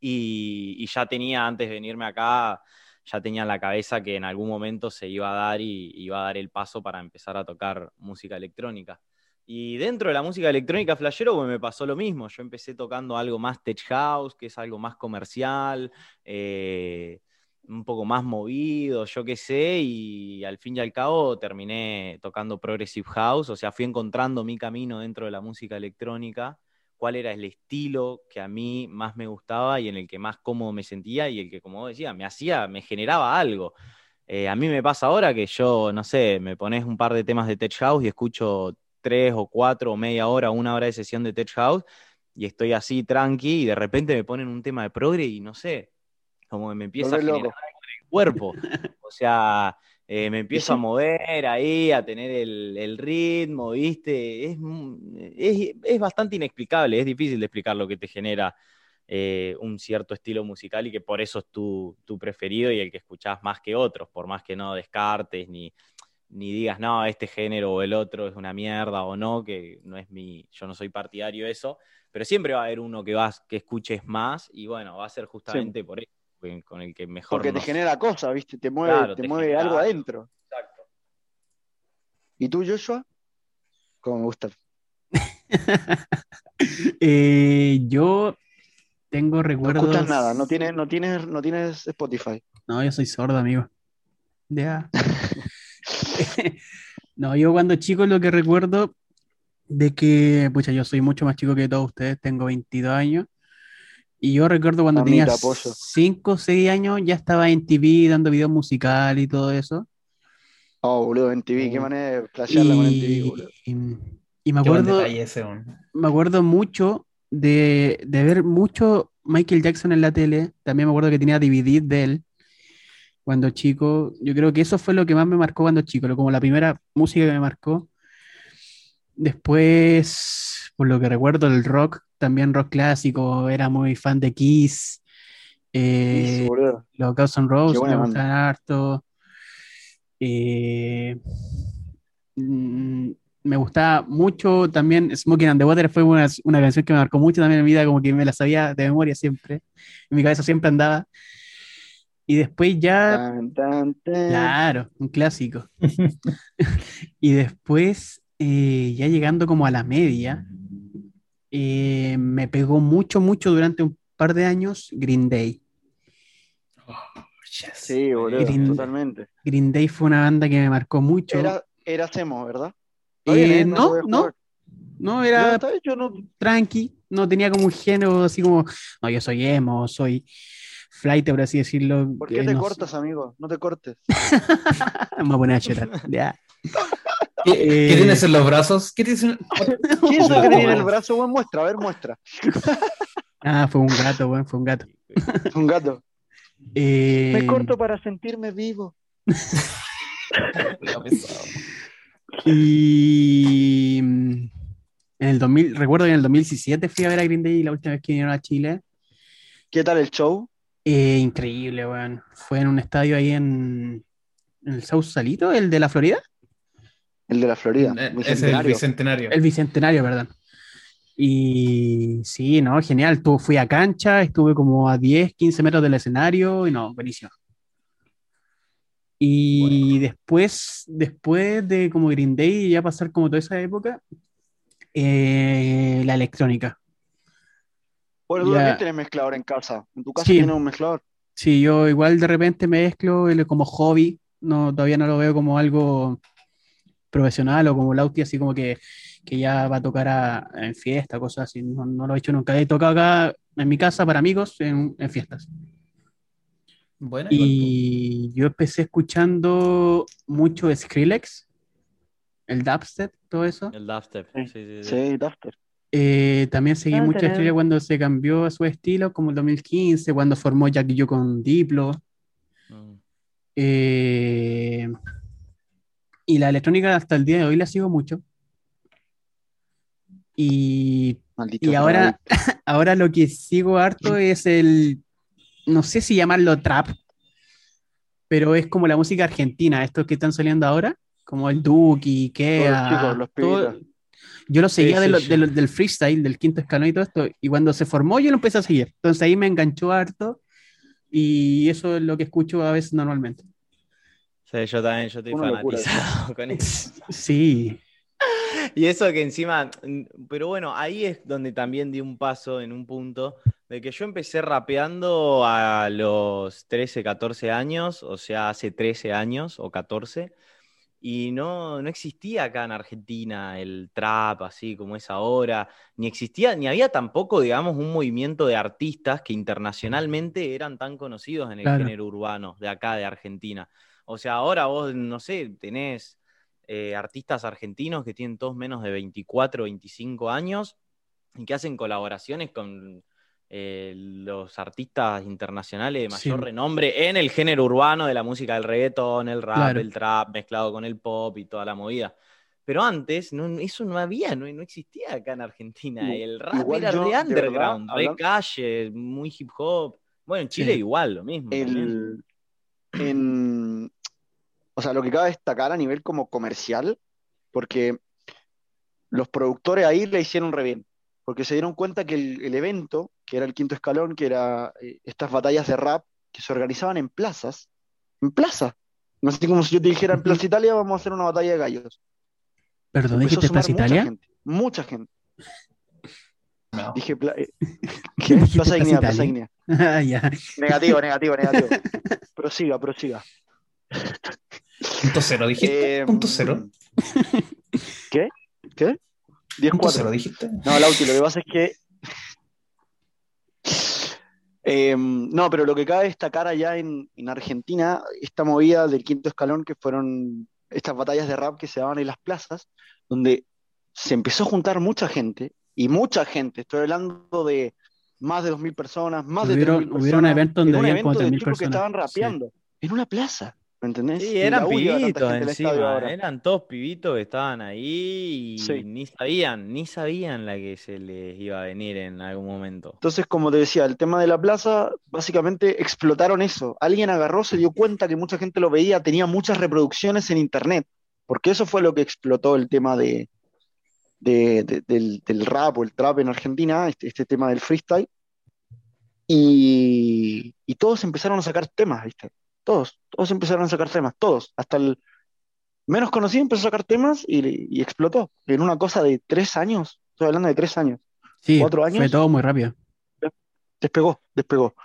Y, y ya tenía, antes de venirme acá, ya tenía en la cabeza que en algún momento se iba a dar y iba a dar el paso para empezar a tocar música electrónica. Y dentro de la música electrónica flashero pues, me pasó lo mismo. Yo empecé tocando algo más tech house, que es algo más comercial, eh, un poco más movido, yo qué sé, y al fin y al cabo terminé tocando progressive house, o sea, fui encontrando mi camino dentro de la música electrónica, cuál era el estilo que a mí más me gustaba y en el que más cómodo me sentía y el que, como decía, me hacía, me generaba algo. Eh, a mí me pasa ahora que yo, no sé, me pones un par de temas de tech house y escucho tres o cuatro o media hora, una hora de sesión de Tech House y estoy así tranqui y de repente me ponen un tema de progre y no sé, como me empieza a generar loco. algo en el cuerpo. [laughs] O sea, eh, me empiezo a mover ahí, a tener el, el ritmo, ¿viste? Es, es, es bastante inexplicable, es difícil de explicar lo que te genera eh, un cierto estilo musical y que por eso es tu, tu preferido y el que escuchás más que otros, por más que no descartes ni, ni digas, no, este género o el otro es una mierda o no, que no es mi, yo no soy partidario de eso, pero siempre va a haber uno que vas, que escuches más, y bueno, va a ser justamente por eso, con el que mejor Porque te genera cosas, ¿viste? Te mueve, Claro, te te mueve genera algo adentro. Exacto. ¿Y tú, Joshua? Como me gusta. [laughs] Eh, yo tengo No recuerdos. escuchas nada, no tienes, no tienes, no tienes Spotify. No, yo soy sordo, amigo. Ya. [laughs] [laughs] No, yo cuando chico lo que recuerdo de que, pucha, yo soy mucho más chico que todos ustedes, tengo 22 años. Y yo recuerdo cuando Mamita, tenía apoyo. 5 o 6 años, ya estaba en TV dando videos musicales y todo eso. Oh, boludo, en TV, qué Oh. manera de flashearla con MTV, Y, boludo. y- y me acuerdo, ese, me acuerdo mucho de, de ver mucho Michael Jackson en la tele. También me acuerdo que tenía DVD de él cuando chico. Yo creo que eso fue lo que más me marcó cuando chico, lo- como la primera música que me marcó. Después, por lo que recuerdo, el rock, también rock clásico, era muy fan de Kiss, eh, Kiss, boludo. los Guns N' Roses me gustaban harto. Eh, mm, me gustaba mucho también Smoking on the Water fue una, una canción que me marcó mucho también en mi vida, como que me la sabía de memoria siempre. En mi cabeza siempre andaba. Y después ya, Tan, tan, tan. claro, un clásico. [laughs] [laughs] Y después, eh, ya llegando como a la media, eh, me pegó mucho, mucho durante un par de años Green Day. Yes. Sí, boludo, Green- totalmente. Green Day fue una banda que me marcó mucho. Era, era Semo, ¿verdad? Eh, ¿eh? no, no, no, No, era bien, yo no- tranqui, no tenía como un género así como, no, yo soy emo, soy flight, por así decirlo. ¿Por qué te no cortas, amigo? No te cortes. [laughs] Me voy a poner a llorar. Ya. [laughs] ¿Qué, Eh, qué tienes en los brazos? ¿Qué tienes en... [laughs] ¿Quién es el que tenía en el brazo? Bueno, muestra, a ver, muestra. [laughs] Ah, fue un gato, weón, fue un gato. [laughs] Un gato. Eh, Me corto para sentirme vivo. Y mm, en el 2000, recuerdo que en el 2017 fui a ver a Green Day la última vez que vinieron a Chile. ¿Qué tal el show? Eh, increíble, weón. Fue en un estadio ahí en, en el South Salito, el de la Florida. El de la Florida. Eh, Es el Bicentenario. El Bicentenario, perdón. Y sí, no, genial. Tú fui a cancha, estuve como a 10, 15 metros del escenario y no, buenísimo. Y después, después de como Green Day y ya pasar como toda esa época, eh, la electrónica. Bueno, tú Ya. también tenés mezclador en casa. En tu casa Sí. tienes un mezclador. Sí, yo igual de repente mezclo como hobby, no, todavía no lo veo como algo profesional o como Lauti, así como que, que ya va a tocar a- en fiesta, cosas así. No, no lo he hecho nunca. He tocado acá en mi casa para amigos en, en fiestas. Igual, Y yo empecé escuchando mucho Skrillex, el dubstep, todo eso. El dubstep. Sí. Sí, sí, sí. Sí, Dafter. Eh, también seguí Ah, mucho a. Skrillex cuando se cambió a su estilo, como el 2015, cuando formó Jack y yo con Diplo. Mm. Eh, y la electrónica hasta el día de hoy la sigo mucho. Y, y ahora, [laughs] ahora lo que sigo harto es el, no sé si llamarlo trap, pero es como la música argentina, estos que están saliendo ahora, como el Duki, Kea, chicos, los yo lo seguía Sí, de sí, lo- sí. de lo- del freestyle, del quinto escalón y todo esto, y cuando se formó yo lo empecé a seguir, entonces ahí me enganchó harto y eso es lo que escucho a veces normalmente. Sí, yo también, yo estoy Una locura fanatizado [laughs] con eso. [laughs] Sí, Y eso que encima, pero bueno, ahí es donde también di un paso en un punto de que yo empecé rapeando a los 13, 14 años, o sea, hace 13 años o 14, y no, no existía acá en Argentina el trap así como es ahora, ni existía, ni había tampoco, digamos, un movimiento de artistas que internacionalmente eran tan conocidos en el Claro. género urbano de acá de Argentina. O sea, ahora vos, no sé, tenés eh, artistas argentinos que tienen todos menos de 24, 25 años y que hacen colaboraciones con eh, los artistas internacionales de mayor Sí. renombre en el género urbano de la música del reggaetón, el rap, Claro. el trap mezclado con el pop y toda la movida. Pero antes no, eso no había, no, no existía acá en Argentina. No, El rap era yo, de verdad, underground, hablan- calle, muy hip hop. Bueno, en Chile Sí. igual, lo mismo. el, en, o sea, lo que cabe destacar a nivel como comercial, porque los productores ahí le hicieron re bien, porque se dieron cuenta que el, el evento, que era el quinto escalón, que era eh, estas batallas de rap que se organizaban en plazas, en plaza. No sé como si yo te dijera en Plaza Italia vamos a hacer una batalla de gallos. perdón, dijiste Plaza mucha Italia. gente, mucha gente. No. Dije, pla- eh, [laughs] [laughs] Plaza Dignidad, Plaza. Dignidad. [laughs] Ah. Negativo, negativo, negativo. Prosiga, prosiga. Punto cero, dijiste. Eh, Punto cero. [laughs] ¿Qué? ¿Qué? 10 Punto 4. cero, dijiste. No, Lauti, lo que pasa es que. Eh, no, pero lo que cabe destacar allá en, en Argentina, esta movida del quinto escalón, que fueron estas batallas de rap que se daban en las plazas, donde se empezó a juntar mucha gente, y mucha gente, estoy hablando de más de 2.000 personas, más de Hubieron- 3.000 personas, hubieron eventos donde en un habían evento como de 3.000 chicos que personas. estaban Sí. rapeando, en una plaza, ¿me entendés? Sí, eran pibitos encima, eran todos pibitos que estaban ahí y Sí. ni sabían, ni sabían la que se les iba a venir en algún momento. Entonces, como te decía, el tema de la plaza, básicamente explotaron eso. Alguien agarró, se dio cuenta que mucha gente lo veía, tenía muchas reproducciones en internet, porque eso fue lo que explotó el tema de, de- de- del, del rap o el trap en Argentina, este, este tema del freestyle. Y, y todos empezaron a sacar temas, ¿viste? Todos, todos empezaron a sacar temas, todos. Hasta el menos conocido empezó a sacar temas y, y explotó. En una cosa de tres años, estoy hablando de tres años Sí, ¿Cuatro fue años? todo muy rápido. despegó, despegó.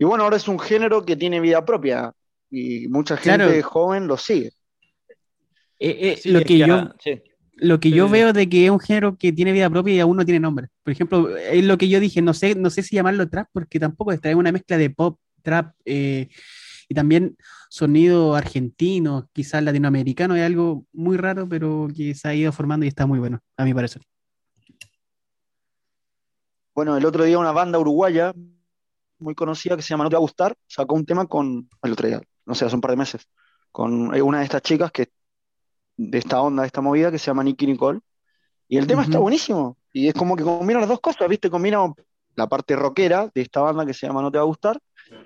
Y bueno, ahora es un género que tiene vida propia y mucha gente Claro. joven lo sigue. Eh, eh, Sí, lo que yo, sí. lo que Sí, yo veo de que es un género que tiene vida propia y aún no tiene nombre. Por ejemplo, es lo que yo dije, no sé, no sé si llamarlo trap porque tampoco está, es una mezcla de pop, trap eh, y también sonido argentino, quizás latinoamericano, es algo muy raro, pero que se ha ido formando y está muy bueno, a mi parecer. Bueno, el otro día una banda uruguaya muy conocida que se llama No Te Va a Gustar sacó un tema con, el otro día, no sé, hace un par de meses, con eh, una de estas chicas que de esta onda, de esta movida que se llama Nicky Nicole. Y el tema está buenísimo. Y es como que combina las dos cosas, ¿viste? Combina la parte rockera de esta banda que se llama No Te Va a Gustar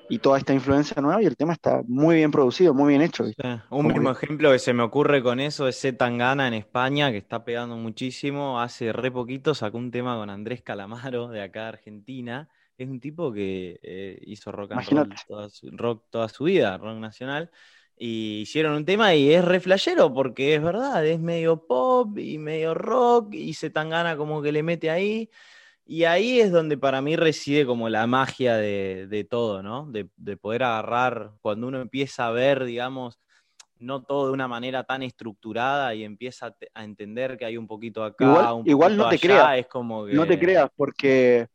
y toda esta influencia nueva y el tema está muy bien producido, muy bien hecho, ¿viste? Un mismo que- ejemplo que se me ocurre con eso es Z Tangana en España, que está pegando muchísimo. Hace re poquito sacó un tema con Andrés Calamaro de acá de Argentina. Es un tipo que eh, hizo rock and roll toda su, rock toda su vida, rock nacional. Y hicieron un tema y es re flashero porque es verdad, es medio pop y medio rock y Z Tangana como que le mete ahí. Y ahí es donde para mí reside como la magia de, de todo, ¿no? De, de poder agarrar, cuando uno empieza a ver, digamos, no todo de una manera tan estructurada y empieza a, te- a entender que hay un poquito acá, Igual- un igual poquito no te allá, creas, es como que... No te creas, porque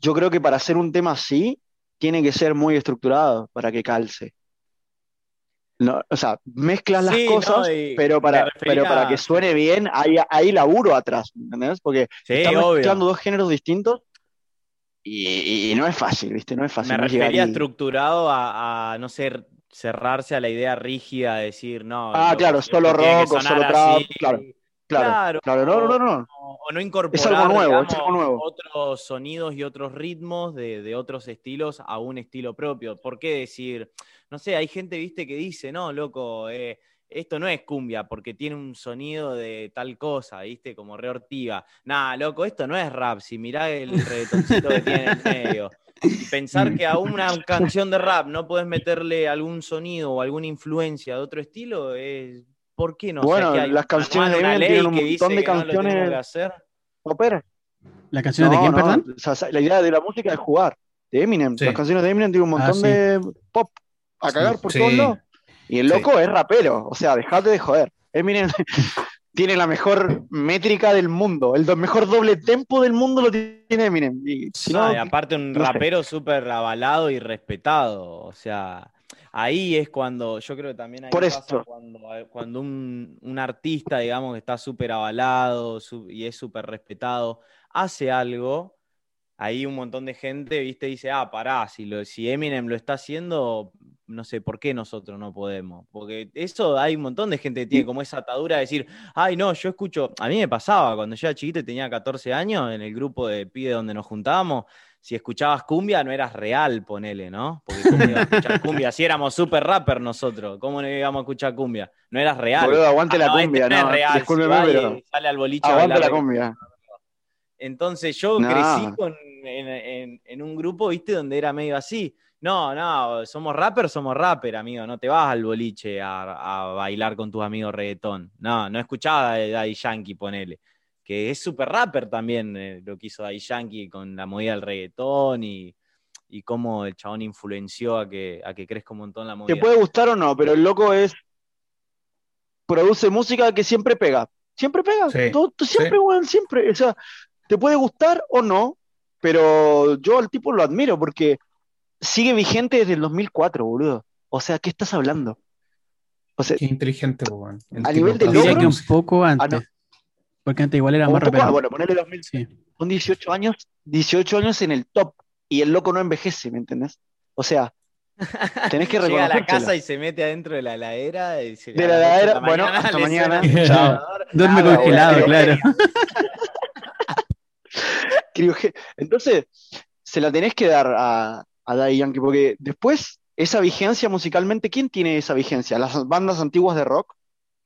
yo creo que para hacer un tema así, tiene que ser muy estructurado para que calce. No, o sea, mezclas las Sí, cosas, pero para, pero para que suene bien, hay, hay laburo atrás, ¿entendés? Porque Sí, estás mezclando dos géneros distintos y, y no es fácil, ¿viste? No es fácil. Me no refería y- estructurado a, a no ser cerrarse a la idea rígida de decir, no, Ah, claro, solo rock o solo trap, claro, Claro, claro, no, no, no, no. o, no incorporar nuevo, digamos, es algo nuevo. otros sonidos y otros ritmos de, de otros estilos a un estilo propio. ¿Por qué decir? No sé, hay gente, viste, que dice, no, loco, eh, esto no es cumbia porque tiene un sonido de tal cosa, viste, como re ortiga. Nah, loco, esto no es rap, si mirá el [laughs] reggaetoncito que tiene en el medio. Y pensar que a una [laughs] canción de rap no puedes meterle algún sonido o alguna influencia de otro estilo, es... ¿por qué no? O sea, Bueno, que hay las canciones de Eminem tienen un montón de no canciones- que hacer. Popera. ¿Las canciones de No, quién, no, perdón? o sea, la idea de la música es jugar. De Eminem. Sí. Las canciones de Eminem tienen un montón Ah, sí. de pop a cagar por Sí. todos lados. Y el Sí. loco es rapero. O sea, dejate de joder. Eminem [laughs] tiene la mejor métrica del mundo. El do- mejor doble tempo del mundo lo tiene Eminem. Y si No, no, y aparte un no rapero súper avalado y respetado. O sea, ahí es cuando, yo creo que también ahí Por pasa esto. cuando, cuando un, un artista, digamos, que está súper avalado su- y es súper respetado, hace algo, ahí un montón de gente, viste, dice, ah, pará, si, lo, si Eminem lo está haciendo, no sé, ¿por qué nosotros no podemos? Porque eso hay un montón de gente que tiene como esa atadura de decir, ay, no, yo escucho, a mí me pasaba cuando yo era chiquito y tenía 14 años, en el grupo de pibes donde nos juntábamos, si escuchabas cumbia no eras real, ponele, ¿no? Porque ¿cómo iba a escuchar [laughs] cumbia? Si éramos super rapper nosotros, ¿cómo no íbamos a escuchar cumbia? No eras real. boludo, aguante Ah, la no, este cumbia, no es no. real, discúlpeme, si va y pero sale al boliche aguante la cumbia. Entonces yo No. crecí con, en, en- en un grupo, viste, donde era medio así. No, no, somos rappers, somos rapper, amigo. No te vas al boliche a, a bailar con tus amigos reggaetón. No, no escuchaba Daddy Yankee, ponele. Que es súper rapper también eh, lo que hizo Daddy Yankee con la movida del reggaetón y, y cómo el chabón influenció a que, a que crezca un montón la movida. Te puede gustar o no, pero el loco es produce música que siempre pega. Siempre pega. Sí, Todo- siempre, sí. weón, siempre. O sea, te puede gustar o no, pero yo al tipo lo admiro porque sigue vigente desde el 2004, boludo. O sea, ¿qué estás hablando? O sea, Qué inteligente, weón. A nivel de logros- que un poco antes. no. Porque antes igual era un más ah, bueno, ponele 2000. Sí. Son 18 años, 18 años en el top y el loco no envejece, ¿me entendés? O sea, [laughs] tenés que Llega a la casa y se mete adentro de la heladera. Y se- De a la heladera, bueno, hasta mañana. Chao. Duerme Nada, congelado, weón. claro. [laughs] Entonces, se la tenés que dar a, a Daddy Yankee, porque después, esa vigencia musicalmente, ¿quién tiene esa vigencia? Las bandas antiguas de rock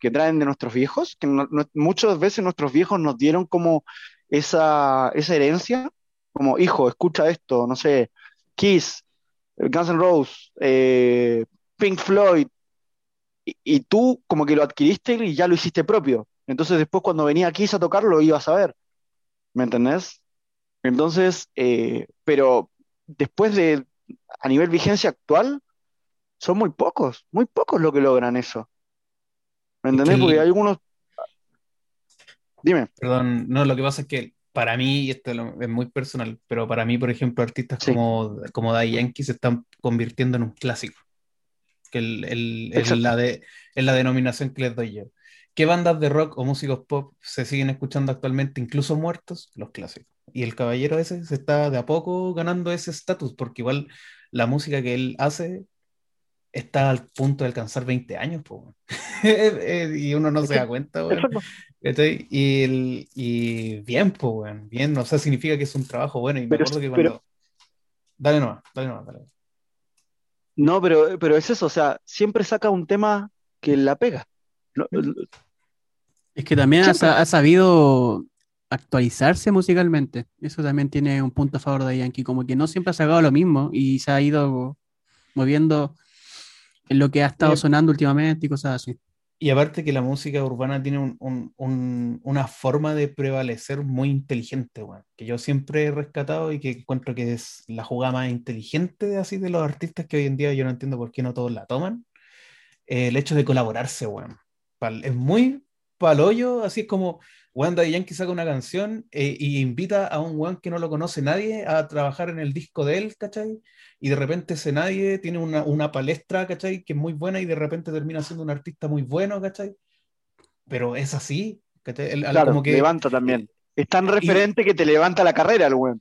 que traen de nuestros viejos, que muchas veces nuestros viejos nos dieron como esa, esa herencia, como, hijo, escucha esto, no sé, Kiss, Guns N' Roses, eh, Pink Floyd, y, tú como que lo adquiriste y ya lo hiciste propio. Entonces después cuando venía Kiss a tocarlo, lo ibas a ver. ¿Me entendés? Entonces, eh, pero después de, a nivel vigencia actual, son muy pocos, muy pocos lo que logran eso. ¿Me entendés? que el- Porque hay algunos... Dime, Perdón, no, lo que pasa es que para mí, y esto es muy personal, pero para mí, por ejemplo, artistas Sí. como, como Daddy Yankee se están convirtiendo en un clásico. Que el, el- Exacto. la de, es la denominación que les doy yo. ¿Qué bandas de rock o músicos pop se siguen escuchando actualmente, incluso muertos? Los clásicos. Y el caballero ese se está de a poco ganando ese estatus, porque igual la música que él hace está al punto de alcanzar 20 años, po. [laughs] Eh, y uno no se da cuenta. [laughs] Y, el- y bien, pues, bien, o sea, significa que es un trabajo bueno. Y me Pero- acuerdo que pero- cuando. Dale nomás, dale nomás, dale. No, pero, pero es eso, o sea, siempre saca un tema que la pega. No- Es que también ha, ha sabido actualizarse musicalmente. Eso también tiene un punto a favor de Yankee, como que no siempre ha sacado lo mismo y se ha ido moviendo en lo que ha estado sonando últimamente y cosas así. Y aparte que la música urbana tiene un- un- un- una forma de prevalecer muy inteligente, weón, que yo siempre he rescatado y que encuentro que es la jugada más inteligente de, así de los artistas que hoy en día yo no entiendo por qué no todos la toman. Eh, el hecho de colaborarse. Pal- es muy palollo, así como, Daddy Yankee saca una canción eh, y invita a un weón que no lo conoce nadie a trabajar en el disco de él, ¿cachai? Y de repente ese nadie tiene una, una palestra, ¿cachai? Que es muy buena y de repente termina siendo un artista muy bueno, ¿cachai? Pero es así, ¿cachai? El- Claro, como que, levanta también. Es tan y- referente que te levanta la carrera el weón.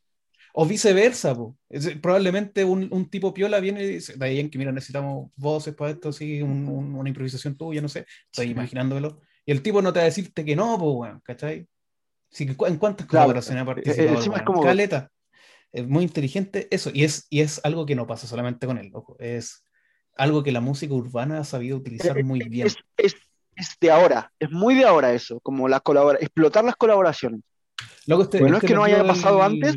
o viceversa, po. Es- probablemente un, un tipo piola viene y dice, Daddy Yankee, mira, necesitamos voces para esto, sí, un- un- una improvisación tuya, no sé, estoy Sí. imaginándomelo. Y el tipo no te va a decirte que no, pues, weón, ¿cachai? Sí, que ¿En cuántas Claro. colaboraciones ha Eh, participado? el encima es como- Caleta. Es muy inteligente eso, y es, y es algo que no pasa solamente con él, ojo, es algo que la música urbana ha sabido utilizar Eh, muy bien. Es, es, es de ahora, es muy de ahora eso, como las colabora explotar las colaboraciones. Loco, este- Pero no este es que no haya pasado antes.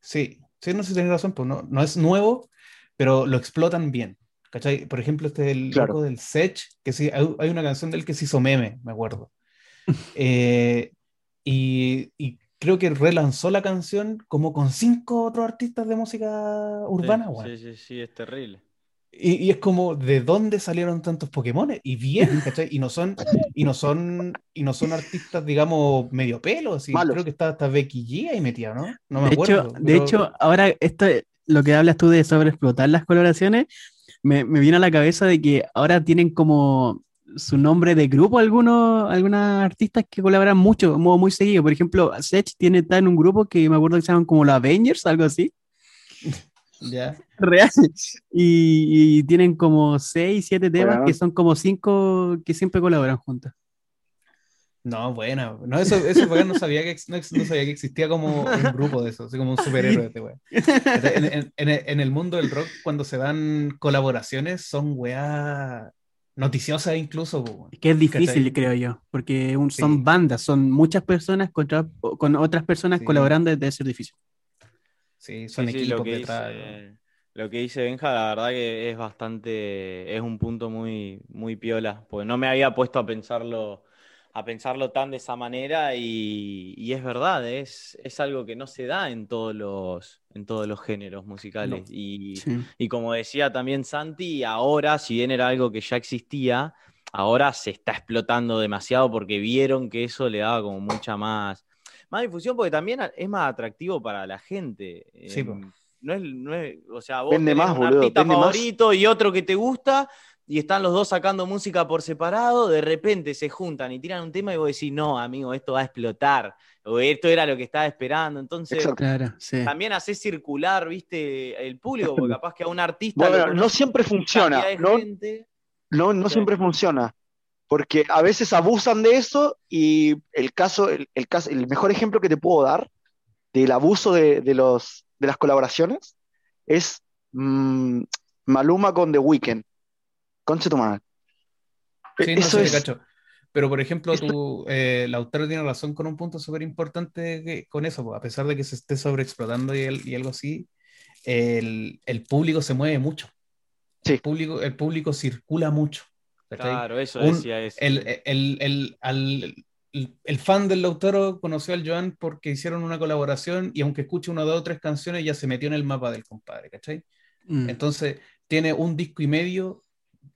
Sí, sí, no sé si tenés razón, pues no, no es nuevo, pero lo explotan bien. ¿Cachai? Por ejemplo, este es el Claro. loco del Sech, que sí, hay, una canción de él que se hizo meme, me acuerdo. [laughs] Eh, y, y creo que relanzó la canción como con cinco otros artistas de música urbana, Sí, weón. sí, sí, sí, es terrible. Y, y es como, ¿de dónde salieron tantos Pokémones? Y bien, [laughs] ¿cachai? Y no son, y no son, y no son artistas, digamos, medio pelo, así. Malos. Creo que está hasta Becky G ahí metida, ¿no? No me de acuerdo. hecho, de pero- hecho, ahora esto, lo que hablas tú de sobreexplotar las colaboraciones, me, me viene a la cabeza de que ahora tienen como su nombre de grupo algunos, algunas artistas que colaboran mucho, como muy seguido. Por ejemplo, Sech tiene está en un grupo que me acuerdo que se llaman como los Avengers, algo así. [laughs] Ya. Real. Y, y tienen como seis, siete temas Bueno. que son como cinco que siempre colaboran juntos. No, buena. No, eso, eso porque no sabía que, no, no sabía que existía como un grupo de eso, así como un superhéroe este weón. En, en- en- en el mundo del rock, cuando se dan colaboraciones, son weá noticiosas incluso, weón. Que es difícil, ¿Cachai? creo yo, porque un- Sí. son bandas, son muchas personas contra, con otras personas Sí. colaborando, debe ser difícil. Sí, son Sí, sí, equipos lo que detrás. ¿no? dice, lo que dice Benja, la verdad que es bastante, es un punto muy, muy piola, porque no me había puesto a pensarlo, a pensarlo tan de esa manera y, y es verdad, es, es algo que no se da en todos los, en todos los géneros musicales. Y, Sí. y como decía también Santi, ahora, si bien era algo que ya existía, ahora se está explotando demasiado porque vieron que eso le daba como mucha más, más difusión, porque también es más atractivo para la gente. Sí, Em, no es, no es- o sea, vos Vende tenés más, un boludo, artista vende más. favorito y otro que te gusta, y están los dos sacando música por separado, de repente se juntan y tiran un tema y vos decís, no, amigo, esto va a explotar, o esto era lo que estaba esperando. Entonces, Exacto. Claro, sí. también haces circular, viste, el público, porque capaz que a un artista. Bueno, no siempre funciona, ¿no? gente. No, no Sí. siempre funciona. Porque a veces abusan de eso y el caso, el, el caso, el mejor ejemplo que te puedo dar del abuso de, de los, de las colaboraciones es mm, Maluma con The Weeknd. Conche tu madre. Sí, no Eso sé, te es, cacho. Pero, por ejemplo, Esto- tú, eh, Lautaro tiene razón con un punto súper importante con eso, a pesar de que se esté sobreexplotando y, el- y algo así, el, el público se mueve mucho. Sí. El público, el público circula mucho. ¿cachai? Claro, eso Un- decía eso. El, el, el, al- el- el fan del Lautaro conoció al Joan porque hicieron una colaboración y aunque escuche una, dos o tres canciones ya se metió en el mapa del compadre, ¿cachai? Mm. Entonces, tiene un disco y medio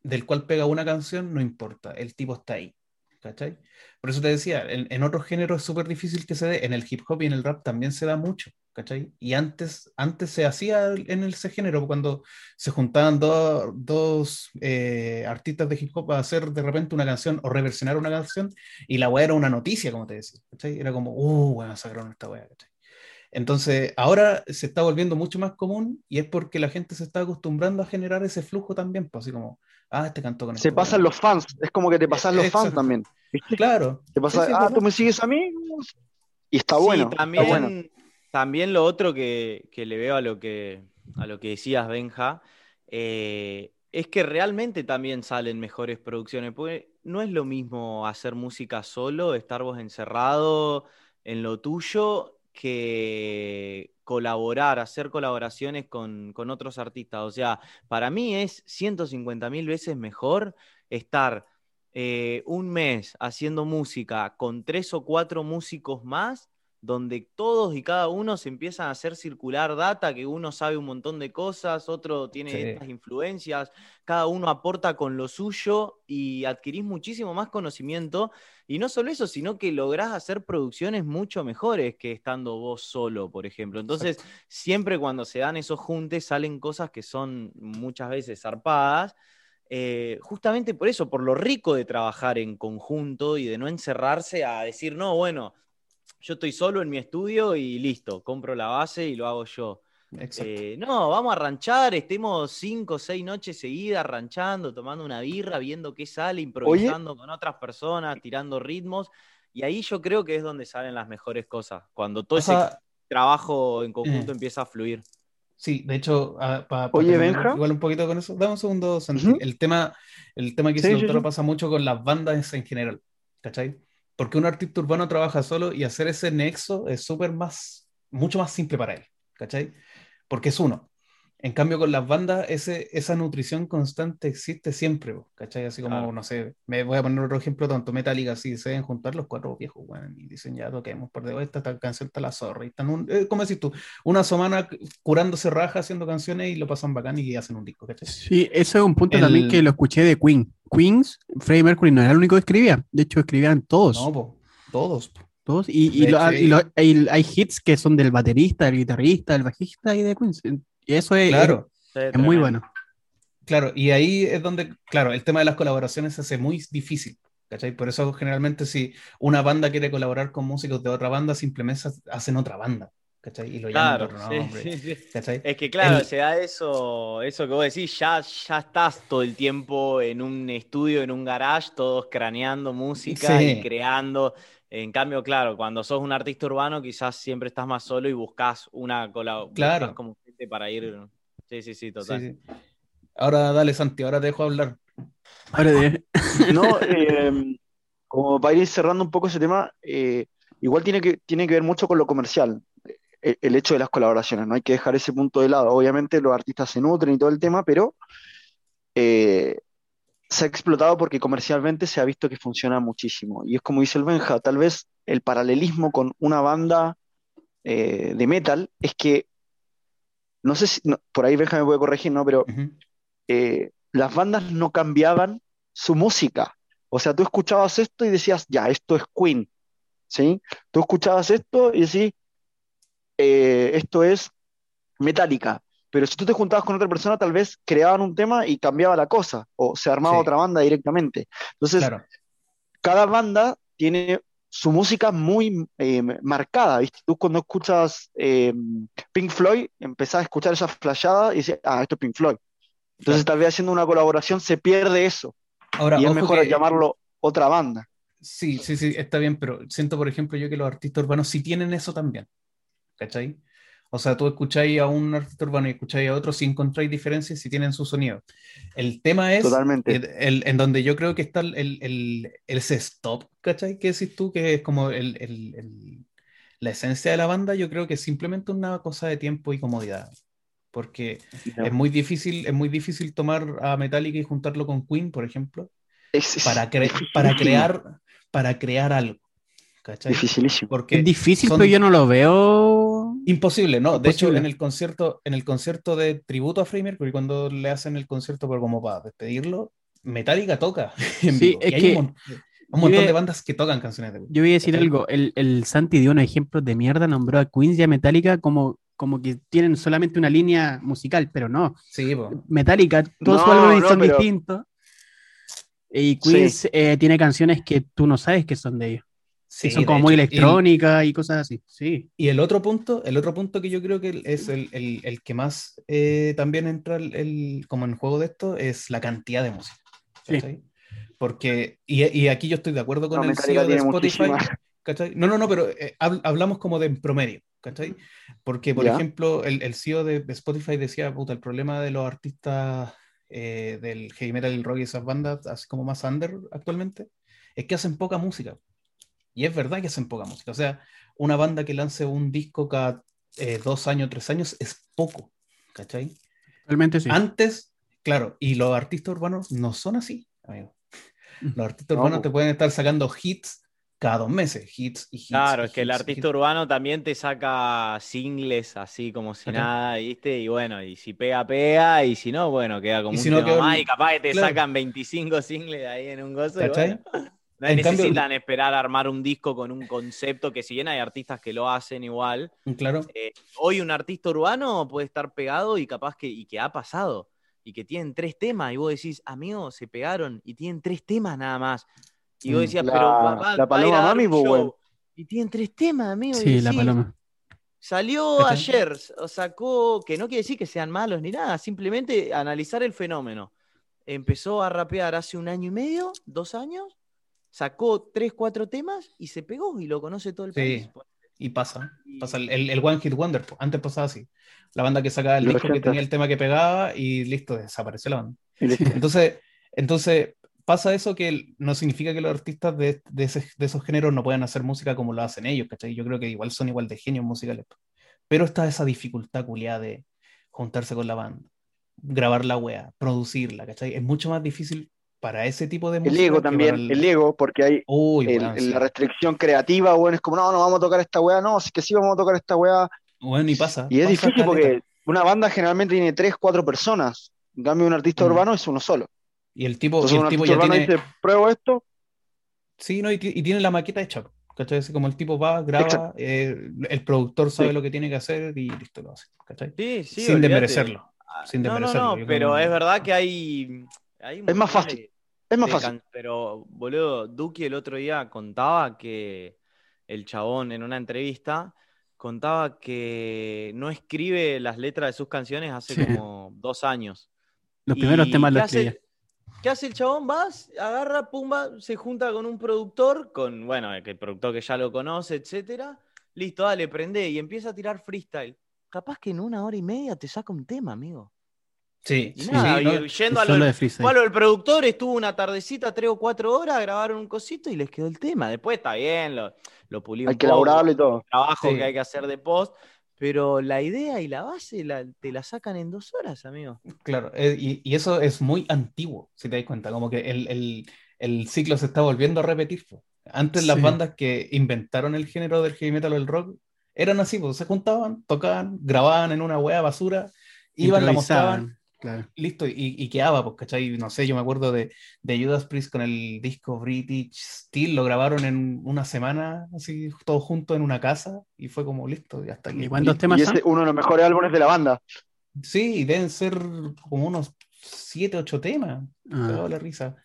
del cual pega una canción, no importa, el tipo está ahí, ¿cachai? Por eso te decía, en, en otros géneros es súper difícil que se dé, en el hip hop y en el rap también se da mucho, ¿cachai? Y antes, antes se hacía en ese género, cuando se juntaban do- dos eh, artistas de hip hop a hacer de repente una canción o reversionar una canción, y la weá era una noticia, como te decía, ¿cachai? Era como, uh, bueno, sacaron esta weá, ¿cachai? Entonces, ahora se está volviendo mucho más común y es porque la gente se está acostumbrando a generar ese flujo también, pues así como, ah, este cantó con se este pasan los fans. Es como que te pasan los fans también. ¿viste? Claro. Te pasa, Sí, sí, es ah, tú me sigues a mí. Y está Sí, bueno. también, Está bueno. también lo otro que, que le veo a lo que, a lo que decías, Benja, eh, es que realmente también salen mejores producciones, porque no es lo mismo hacer música solo, estar vos encerrado en lo tuyo, que colaborar, hacer colaboraciones con, con otros artistas. O sea, para mí es 150 mil veces mejor estar eh, un mes haciendo música con tres o cuatro músicos más, donde todos y cada uno se empiezan a hacer circular data, que uno sabe un montón de cosas, otro tiene Sí. estas influencias, cada uno aporta con lo suyo y adquirís muchísimo más conocimiento. Y no solo eso, sino que lográs hacer producciones mucho mejores que estando vos solo, por ejemplo. Entonces, siempre cuando se dan esos juntes salen cosas que son muchas veces zarpadas. eh, justamente por eso, por lo rico de trabajar en conjunto y de no encerrarse a decir, no, bueno, yo estoy solo en mi estudio y listo, compro la base y lo hago yo. Exacto. Eh, no, vamos a ranchar, estemos cinco o seis noches seguidas ranchando, tomando una birra, viendo qué sale, improvisando con otras personas, tirando ritmos. Y ahí yo creo que es donde salen las mejores cosas, cuando todo O sea, ese trabajo en conjunto eh. empieza a fluir. Sí, de hecho, ah, pa- Oye, Benja. igual un poquito con eso. Dame un segundo, Santi. Ujú. El tema, el tema que Sí, sí. pasa mucho con las bandas en general, ¿cachai? Porque un artista urbano trabaja solo y hacer ese nexo es súper más, mucho más simple para él, ¿cachai? Porque es uno. En cambio, con las bandas, ese, esa nutrición constante existe siempre, ¿cachai? Así como, Claro. no sé, me voy a poner otro ejemplo tonto, Metallica, así, se deben juntar los cuatro viejos, weón, y dicen, ya toquemos por debajo, esta, esta canción está la zorra, y están, un, eh, ¿cómo decís tú? Una semana curándose raja haciendo canciones y lo pasan bacán y hacen un disco, ¿cachai? Sí, eso es un punto El- también que lo escuché de Queen. Queens, Freddie Mercury no era el único que escribía, de hecho escribían todos. No, po, todos, po. todos y, y lo- hecho, y lo- y hay hits que son del baterista, del guitarrista, del bajista y de Queens. Y eso es, Claro. es, es muy bueno. Claro, y ahí es donde, claro, el tema de las colaboraciones se hace muy difícil, ¿cachai? Por eso generalmente si una banda quiere colaborar con músicos de otra banda, simplemente hacen otra banda, ¿cachai? Y lo llaman Claro, por otro sí, nombre, sí, sí. ¿cachai? Es que claro, El- se da eso, eso que vos decís, ya, ya estás todo el tiempo en un estudio, en un garage, todos craneando música Sí. y creando. En cambio, claro, cuando sos un artista urbano, quizás siempre estás más solo y buscas una colaboración Claro. como gente para ir. Sí, sí, sí, Sí, total. sí. Ahora dale, Santi, ahora te dejo hablar. Ahora de- [laughs] No, eh, como para ir cerrando un poco ese tema, eh, igual tiene que, tiene que ver mucho con lo comercial, el, el hecho de las colaboraciones, no hay que dejar ese punto de lado. Obviamente los artistas se nutren y todo el tema, pero eh, se ha explotado porque comercialmente se ha visto que funciona muchísimo. Y es como dice el Benja, tal vez el paralelismo con una banda eh, de metal es que, no sé si, no, por ahí Benja me puede corregir, ¿no? Pero eh, las bandas no cambiaban su música. O sea, tú escuchabas esto y decías, ya, esto es Queen, ¿sí? Tú escuchabas esto y decís, eh, esto es Metallica. Pero si tú te juntabas con otra persona, tal vez creaban un tema y cambiaba la cosa, o se armaba Sí. otra banda directamente. Entonces, Claro. cada banda tiene su música muy eh, marcada, ¿viste? Tú cuando escuchas eh, Pink Floyd, empezás a escuchar esa flashada y dices, ah, esto es Pink Floyd. Entonces, tal vez haciendo una colaboración se pierde eso, Ahora, y es mejor que- llamarlo otra banda. Sí, sí, sí, está bien, pero siento, por ejemplo, yo que los artistas urbanos sí tienen eso también. ¿Cachai? O sea, tú escucháis a un artista urbano y escucháis a otro si encontráis diferencias, si tienen su sonido. El tema es Totalmente. el- el- en donde yo creo que está el, el, el- ese stop, ¿cachai? ¿Qué decís tú? Que es como el, el- el- la esencia de la banda, yo creo que es simplemente una cosa de tiempo y comodidad. Porque es muy difícil, es muy difícil tomar a Metallica y juntarlo con Queen, por ejemplo, es para, cre- para crear, para crear algo. ¿Cachai? dificilísimo. Porque Es difícil, son- pero yo no lo veo. Imposible, ¿no? De hecho, en el concierto, en el concierto de tributo a Freddie Mercury, cuando le hacen el concierto por como para despedirlo, Metallica toca [laughs] en Sí, vivo. es y hay que un, mon- un montón yo- de bandas que tocan canciones de. Yo voy a decir algo. El, el Santi dio unos ejemplos de mierda, nombró a Queens y a Metallica como, como que tienen solamente una línea musical, pero no. Sí, po. Metallica, todos sus No, álbumes no, son pero- distintos. Y Queens eh, tiene canciones que tú no sabes que son de ellos. Sí, son como muy hecho. Electrónicas y, cosas así. Sí. Y, el otro punto, el otro punto que yo creo que es el, el- el que más eh, también entra el, el- como en juego de esto es la cantidad de música. Sí. Porque, y, y aquí yo estoy de acuerdo con No, el CEO de Spotify. No, no, no, pero eh, hab- hablamos como de en promedio, ¿cachai? Porque, por Ya. ejemplo, el, el CEO de, de Spotify decía, puta, el problema de los artistas eh, del heavy metal, el rock y esas bandas, así como más under actualmente, es que hacen poca música. Y es verdad que hacen poca música. O sea, una banda que lance un disco cada eh, dos años, tres años, es poco, ¿cachai? Realmente sí. Antes, claro, y los artistas urbanos no son así, amigo. Los artistas No, urbanos te pueden estar sacando hits cada dos meses, hits y hits. Claro, y es que el artista hits. urbano también te saca singles así como si nada, ¿viste? Y bueno, y si pega, pega, y si no, bueno, queda como Y un si no, tema queda un- más, y capaz que te claro. sacan 25 singles ahí en un gozo. y ¿Cachai? bueno, no En cambio- necesitan esperar a armar un disco con un concepto que si bien hay artistas que lo hacen igual, Claro, eh, hoy un artista urbano puede estar pegado y capaz que, y que ha pasado, y que tienen tres temas, y vos decís, amigo, se pegaron, y tienen tres temas nada más. Y vos Mm. decías, La- pero va- la a a Paloma dar Mami, show. Y tienen tres temas, amigo. y Sí, la paloma. Salió ayer, o sacó, que no quiere decir que sean malos ni nada, simplemente analizar el fenómeno. Empezó a rapear hace un año y medio, dos años, sacó tres, cuatro temas y se pegó y lo conoce todo el Sí. país. y pasa. Pasa el, el- el One Hit Wonder. po. Antes pasaba así. La banda que sacaba el Los disco que 80. tenía el tema que pegaba y listo, desapareció la banda. [laughs] Entonces, entonces pasa eso que no significa que los artistas de, de, ese- de esos géneros no puedan hacer música como lo hacen ellos, ¿cachai? Yo creo que igual son igual de genios musicales. Pero está esa dificultad culiada de juntarse con la banda, grabar la wea, producirla, ¿cachai? Es mucho más difícil para ese tipo de El música. ego que también, el- el ego, porque hay Uy, el- el- sí. la restricción creativa, bueno, es como, no, no vamos a tocar esta weá, no, sí que sí vamos a tocar esta weá. Bueno, y pasa. Y es pasa difícil porque una banda generalmente tiene tres, cuatro personas. En cambio, un artista Mm. urbano es uno solo. Y el tipo, Entonces, y un el tipo artista ya urbano tiene. dice, pruebo esto, Sí, no, y, ti- y tiene la maqueta hecha. ¿Cachai? Como el tipo va, graba, eh, el productor sabe Sí. lo que tiene que hacer y listo, lo hace. ¿cachai? Sí, sí, Sin olvídate. desmerecerlo. Ah, sin no, no, desmerecerlo, no, pero es verdad que hay. Hay Es más fácil. de- es más fácil. can- Pero, boludo, Duki el otro día contaba que el chabón en una entrevista contaba que no escribe las letras de sus canciones hace Sí. como dos años. Los primeros ¿Y temas los hace, escribía. ¿Qué hace el chabón? Vas, agarra, pumba, se junta con un productor, con, bueno, el productor que ya lo conoce, etcétera. Listo, dale, prende y empieza a tirar freestyle. Capaz que en una hora y media te saca un tema, amigo. Sí, Y sí, nada, sí, y no, yendo a Solo lo, de freestyle. bueno, el productor estuvo una tardecita, tres o cuatro horas, grabaron un cosito y les quedó el tema. Después está bien, lo, lo pulí Hay un que poco, elaborarlo y todo. trabajo Sí. que hay que hacer de post, pero la idea y la base la- te la sacan en dos horas, amigo. claro. eh, y, y eso es muy antiguo, si te das cuenta. Como que el, el- el ciclo se está volviendo a repetir. Antes las bandas que inventaron el género del heavy metal o el rock eran así, pues, se juntaban, tocaban, grababan en una wea basura, iban, la mostraban. Claro. listo, y, y quedaba, pues, ¿cachai? No sé, yo me acuerdo de, de Judas Priest con el disco British Steel, lo grabaron en una semana, así, todos juntos en una casa, y fue como listo, ya está aquí. ¿Y cuántos Y temas son? es uno de los mejores álbumes de la banda. Sí, deben ser como unos 7, 8 temas, Ah. la risa,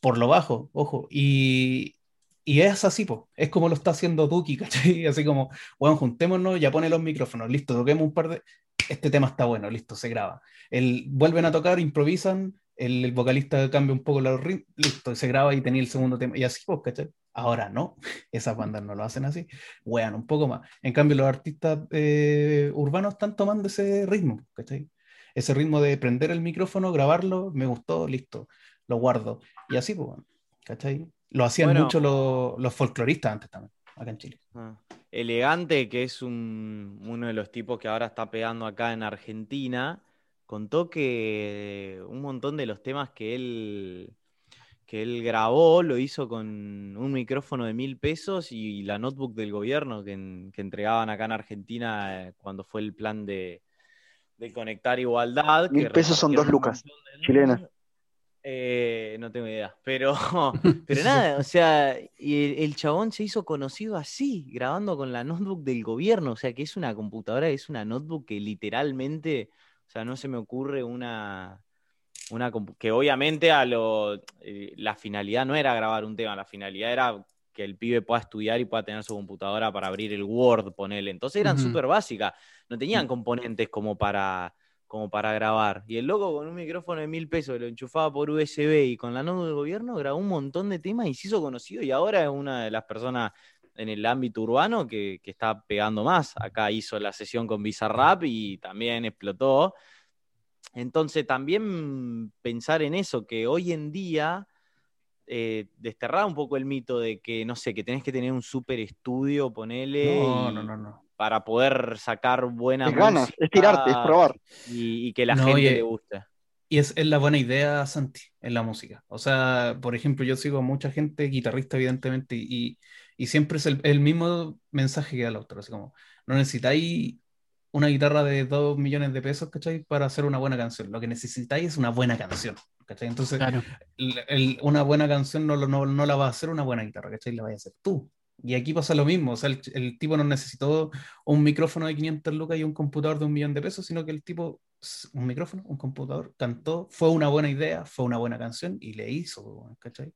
por lo bajo, ojo, y, y es así, pues, es como lo está haciendo Duki, [laughs] ¿cachai? Así como, bueno, juntémonos, ya pone los micrófonos, listo, toquemos un par de... Este tema está bueno, listo, se graba. El, vuelven a tocar, improvisan, el, el vocalista cambia un poco los ritmos, listo, se graba y tenía el segundo tema, y así, pues, ¿cachai? Ahora no, [laughs] esas bandas no lo hacen así, wean un poco más. En cambio, los artistas eh, urbanos están tomando ese ritmo, ¿cachai? Ese ritmo de prender el micrófono, grabarlo, me gustó, listo, lo guardo. Y así, pues, ¿cachai? Lo hacían Bueno. mucho los, los folcloristas antes también, acá en Chile. Ah. Elegante, que es un- uno de los tipos que ahora está pegando acá en Argentina, contó que un montón de los temas que él, que él grabó lo hizo con un micrófono de mil pesos y la notebook del gobierno que, en- que entregaban acá en Argentina eh, cuando fue el plan de, de conectar igualdad. Mil que pesos son dos lucas chilenas. Eh, no tengo idea, pero, [laughs] [laughs] pero nada, o sea, y el, el chabón se hizo conocido así, grabando con la notebook del gobierno, o sea, que es una computadora, es una notebook que literalmente, o sea, no se me ocurre una, una que obviamente a lo, eh, la finalidad no era grabar un tema, la finalidad era que el pibe pueda estudiar y pueda tener su computadora para abrir el Word, ponele. Entonces eran Ujú. súper básicas, no tenían componentes como para, como para grabar. Y el loco con un micrófono de mil pesos lo enchufaba por USB y con la notebook del gobierno grabó un montón de temas y se hizo conocido y ahora es una de las personas en el ámbito urbano que, que está pegando más. Acá hizo la sesión con Bizarrap y también explotó. Entonces también pensar en eso, que hoy en día eh, desterrar un poco el mito de que, no sé, que tenés que tener un super estudio, ponele, No, y- no, no, no. Para poder sacar buena Es ganas, música es tirarte, es probar. y, y que la No, gente y- le guste. Y es, es la buena idea, Santi, en la música. O sea, por ejemplo, yo sigo a mucha gente, guitarrista, evidentemente, y, y siempre es el, el mismo mensaje que da el autor. Así como, no necesitáis una guitarra de 2 millones de pesos, ¿cachai? Para hacer una buena canción. Lo que necesitáis es una buena canción, ¿cachai? Entonces, Claro. el- el- una buena canción no, lo- no, no la va a hacer una buena guitarra, ¿cachai? La vas a hacer tú. Y aquí pasa lo mismo, o sea, el, el tipo no necesitó un micrófono de 500 lucas y un computador de un millón de pesos, sino que el tipo, un micrófono, un computador, cantó, fue una buena idea, fue una buena canción y le hizo, ¿cachai?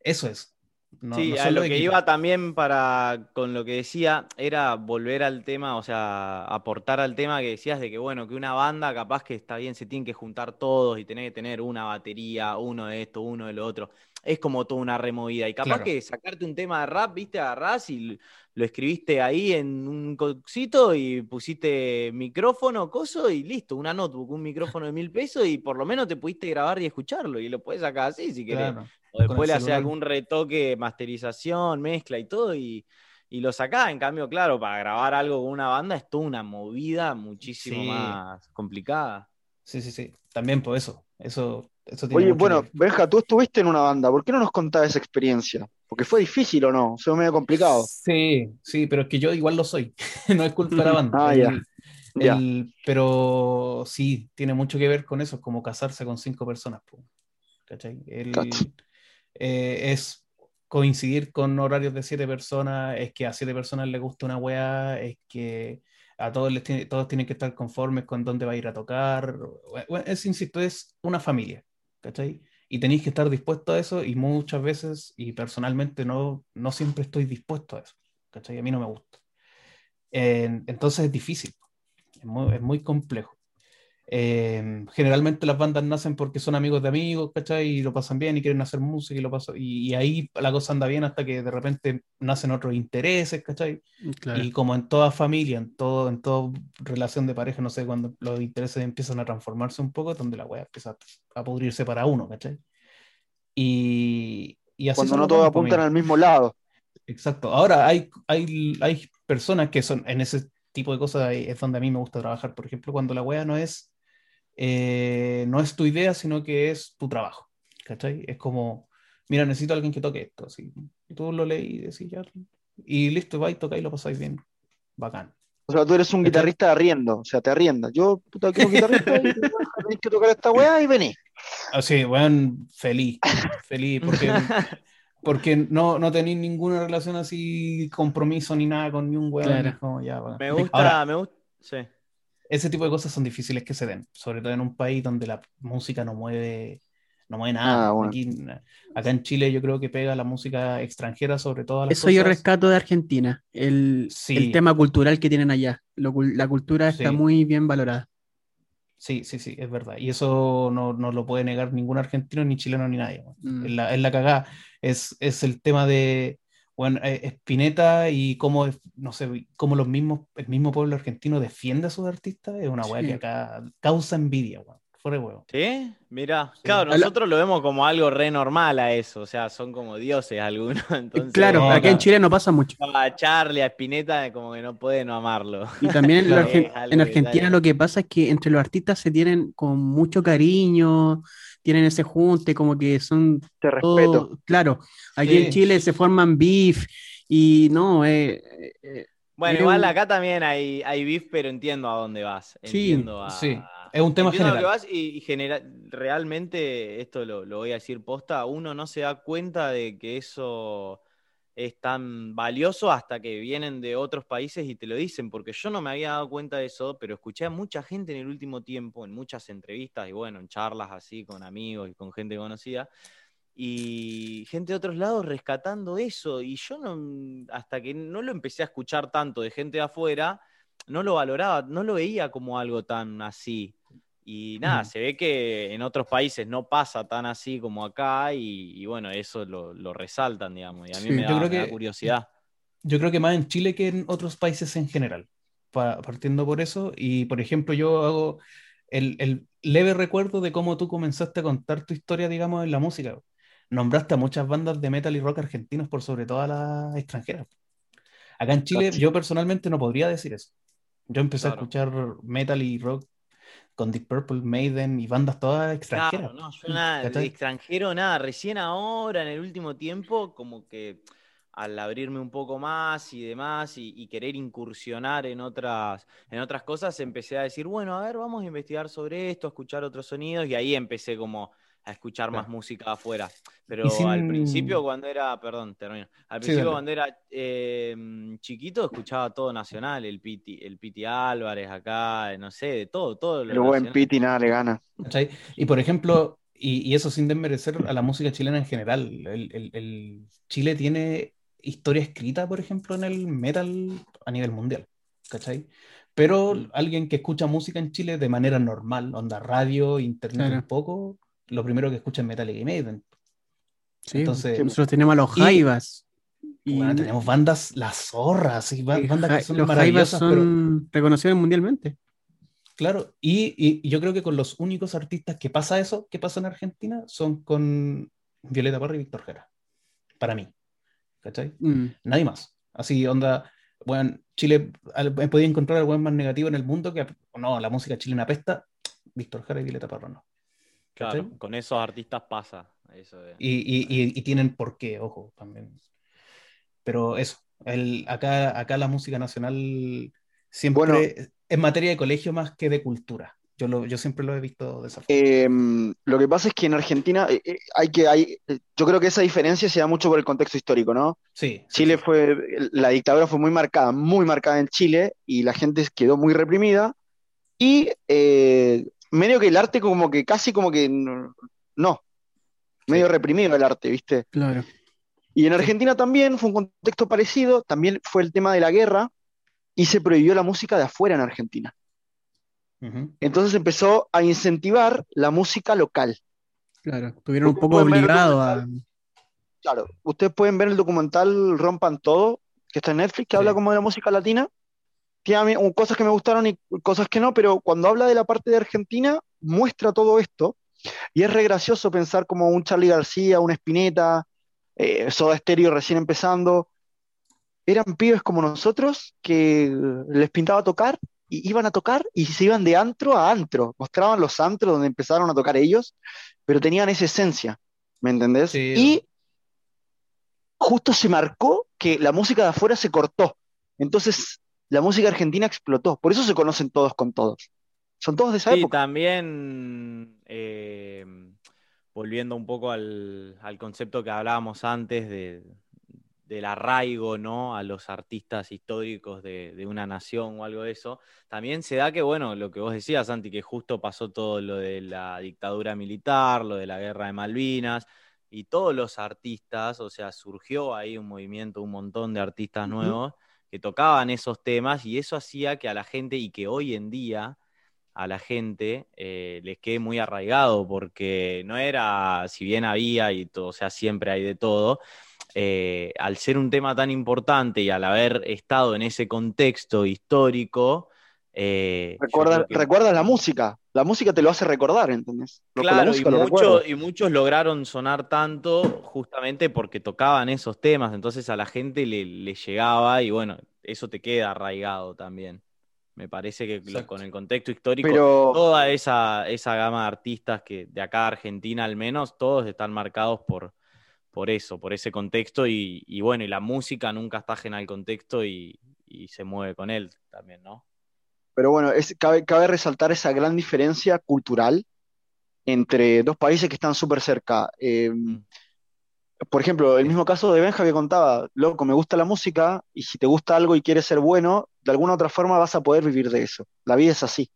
Eso es. No, sí, no a lo que iba también para, con lo que decía, era volver al tema, o sea, aportar al tema que decías de que, bueno, que una banda capaz que está bien, se tienen que juntar todos y tener que tener una batería, uno de esto, uno de lo otro. Es como toda una removida. Y capaz Claro. que sacarte un tema de rap, viste, agarrás y lo escribiste ahí en un cosito y pusiste micrófono, coso y listo, una notebook, un micrófono de mil pesos y por lo menos te pudiste grabar y escucharlo y lo puedes sacar así si querés. Claro. O después le haces algún retoque, masterización, mezcla y todo, y, y lo sacás. En cambio, claro, para grabar algo con una banda es toda una movida muchísimo Sí. más complicada. Sí, sí, sí. También por eso. Eso, eso tiene Oye, bueno, que. Benja, tú estuviste en una banda, ¿por qué no nos contás esa experiencia? Porque fue difícil o no, fue medio complicado. Sí, sí, pero es que yo igual lo soy. [laughs] No es culpa de la [laughs] banda. Ah, El- ya. El- pero sí, tiene mucho que ver con eso, es como casarse con cinco personas. ¿Cachai? El- eh, es coincidir con horarios de siete personas, es que a siete personas les gusta una weá, es que a todos les tiene- todos tienen que estar conformes con dónde va a ir a tocar. Es, insisto, es una familia, ¿cachai? Y tenéis que estar dispuesto a eso y muchas veces, y personalmente no, no siempre estoy dispuesto a eso, ¿cachai? A mí no me gusta. En- entonces es difícil, es muy complejo. Eh, generalmente las bandas nacen porque son amigos de amigos, ¿cachai? Y lo pasan bien y quieren hacer música y lo pasan, y, y ahí la cosa anda bien hasta que de repente nacen otros intereses, ¿cachai? Claro. Y como en toda familia, en todo, en toda relación de pareja, no sé, cuando los intereses empiezan a transformarse un poco, es donde la weá empieza a pudrirse para uno, ¿cachai? Y, y así Cuando no todos po, apuntan al mismo lado. Exacto. Ahora hay, hay, hay personas que son en ese tipo de cosas es donde a mí me gusta trabajar. Por ejemplo, cuando la wea no es, eh, no es tu idea, sino que es tu trabajo. ¿Cachai? Es como, mira, necesito a alguien que toque esto. Así. Y tú lo lees y decís ya. Y listo, vais, tocáis y lo pasáis bien. Bacán. O sea, tú eres un guitarrista de arriendo, o sea, te arriendas. Yo, puta, quiero un guitarrista y tenés que tocar esta weá y vení. Así, weón, feliz, feliz, porque, [laughs] porque no, no tenéis ninguna relación así, compromiso ni nada con ni un weón. Claro. como, ya. Me gusta, Ahora, me gusta. Sí. Ese tipo de cosas son difíciles que se den, sobre todo en un país donde la música no mueve, no mueve nada. Ah, bueno. Aquí, acá en Chile yo creo que pega la música extranjera sobre todo las Eso yo cosas. rescato de Argentina, el, Sí. el tema cultural que tienen allá. Lo la cultura está Sí. muy bien valorada. Sí, sí, sí, es verdad. Y eso no, no lo puede negar ningún argentino, ni chileno, ni nadie. Mm. Es la, es la cagada. Es, es el tema de, bueno, eh, Spinetta y cómo, es- no sé, cómo los mismos, el mismo pueblo argentino defiende a sus artistas. Es una weá Sí. que acá causa envidia, weón. Fuera de huevo. ¿Sí? Mira, Sí. claro, nosotros lo vemos como algo re normal a eso, o sea, son como dioses algunos, [laughs] entonces claro, no, acá en. Chile no pasa mucho. a Charlie, a Spinetta, como que no puede no amarlo. Y también en, Claro. [laughs] Argen- Argentina lo que pasa es que entre los artistas se tienen con mucho cariño, tienen ese junte, como que son Te todo- respeto. claro, aquí Sí. en Chile se forman beef y no, eh, eh, Bueno, Es igual acá también hay, hay beef, pero entiendo a dónde vas. Sí, Entiendo a- sí. Es un tema lo general. que vas y, y genera- realmente, esto lo, lo voy a decir posta, uno no se da cuenta de que eso es tan valioso hasta que vienen de otros países y te lo dicen, porque yo no me había dado cuenta de eso, pero escuché a mucha gente en el último tiempo, en muchas entrevistas y bueno, en charlas así con amigos y con gente conocida, y gente de otros lados rescatando eso. Y yo no, hasta que no lo empecé a escuchar tanto de gente de afuera, no lo valoraba, no lo veía como algo tan así. Y nada, Ujú. se ve que en otros países no pasa tan así como acá, y, y bueno, eso lo, lo resaltan, digamos. Y a mí Sí, me, yo da, creo me da curiosidad. Yo creo que más en Chile que en otros países en general, pa- partiendo por eso. Y por ejemplo, yo hago el, el leve recuerdo de cómo tú comenzaste a contar tu historia, digamos, en la música. Nombraste a muchas bandas de metal y rock argentinos por sobre todas las extranjeras. Acá en Chile, Cacho. yo personalmente no podría decir eso. Yo empecé Claro. a escuchar metal y rock con Deep Purple, Maiden y bandas todas extranjeras. Claro, no, yo [laughs] nada, de extranjero nada, recién ahora, en el último tiempo, como que al abrirme un poco más y demás y, y querer incursionar en otras, en otras cosas, empecé a decir, bueno, a ver, vamos a investigar sobre esto, a escuchar otros sonidos y ahí empecé como a escuchar más música afuera. Pero sin- al principio cuando era, perdón, termino, al principio cuando era eh, chiquito escuchaba todo nacional, el Piti, el Piti Álvarez acá, no sé, de todo, todo lo El buen nacional. Piti nada le gana. ¿Cachai? Y por ejemplo, y, y eso sin desmerecer a la música chilena en general, el, el- el Chile tiene historia escrita, por ejemplo, en el metal a nivel mundial, ¿cachai? Pero Mm. alguien que escucha música en Chile de manera normal, onda radio, internet Claro. un poco, lo primero que escucha es Metallica y Maiden. sí, Entonces, nosotros tenemos a los Jaivas. Y, Bueno, tenemos bandas, las zorras, y ba- y bandas que son los maravillosas, pero son reconocidos mundialmente. Claro, y, y- y yo creo que con los únicos artistas que pasa eso, que pasa en Argentina, son con Violeta Parra y Víctor Jara. Para mí. ¿Cachai? Mm, Nadie más. Así, onda, bueno, Chile, he podido encontrar al buen más negativo en el mundo que, no, la música chilena apesta, Víctor Jara y Violeta Parra no. Claro, ¿Cachai? con esos artistas pasa. Eso de- Y, y- y- y tienen por qué, ojo, también. Pero eso, el, acá, acá la música nacional siempre Bueno. es materia de colegio más que de cultura. Yo, lo, yo siempre lo he visto de esa forma. Eh, lo que pasa es que en Argentina eh, eh, hay que, hay, eh, yo creo que esa diferencia se da mucho por el contexto histórico, ¿no? Sí, sí, Chile sí. fue, la dictadura fue muy marcada, muy marcada en Chile y la gente quedó muy reprimida y eh, medio que el arte como que casi como que no, no, medio Sí. reprimido el arte, ¿viste? claro. Y en Argentina también fue un contexto parecido, también fue el tema de la guerra y se prohibió la música de afuera en Argentina. Entonces empezó a incentivar la música local. Claro, estuvieron un poco obligados a. Claro, ustedes pueden ver el documental Rompan Todo, que está en Netflix, que Sí. habla como de la música latina. Tiene a mí- cosas que me gustaron y cosas que no, pero cuando habla de la parte de Argentina, muestra todo esto. Y es re gracioso pensar como un Charly García, un Spinetta, eh, Soda Stereo recién empezando. Eran pibes como nosotros que les pintaba tocar y iban a tocar y se iban de antro a antro. Mostraban los antros donde empezaron a tocar ellos, pero tenían esa esencia, ¿me entendés? Sí. Y justo se marcó que la música de afuera se cortó. Entonces la música argentina explotó. Por eso se conocen todos con todos. Son todos de esa Sí, época. también eh, volviendo un poco al, al concepto que hablábamos antes de, del arraigo, ¿no? A los artistas históricos de, de una nación o algo de eso. También se da que, bueno, lo que vos decías, Santi, que justo pasó todo lo de la dictadura militar, lo de la guerra de Malvinas, y todos los artistas, o sea, surgió ahí un movimiento, un montón de artistas nuevos que tocaban esos temas y eso hacía que a la gente y que hoy en día a la gente eh, les quede muy arraigado porque no era, si bien había y todo, o sea, siempre hay de todo, eh, al ser un tema tan importante y al haber estado en ese contexto histórico, eh, que- recuerdas la música. La música te lo hace recordar, ¿entendés? Lo- Claro, y, mucho- y muchos lograron sonar tanto justamente porque tocaban esos temas, entonces a la gente le, le llegaba y bueno, eso te queda arraigado también. Me parece que lo- con el contexto histórico, Pero toda esa, esa gama de artistas que de acá de Argentina al menos, todos están marcados por, por eso, por ese contexto y, y bueno, y la música nunca está ajena al contexto y, y se mueve con él también, ¿no? Pero bueno, es, cabe, cabe resaltar esa gran diferencia cultural entre dos países que están súper cerca. Eh, Mm. por ejemplo, el mismo caso de Benja que contaba, loco, me gusta la música y si te gusta algo y quieres ser bueno, de alguna otra forma vas a poder vivir de eso. La vida es así.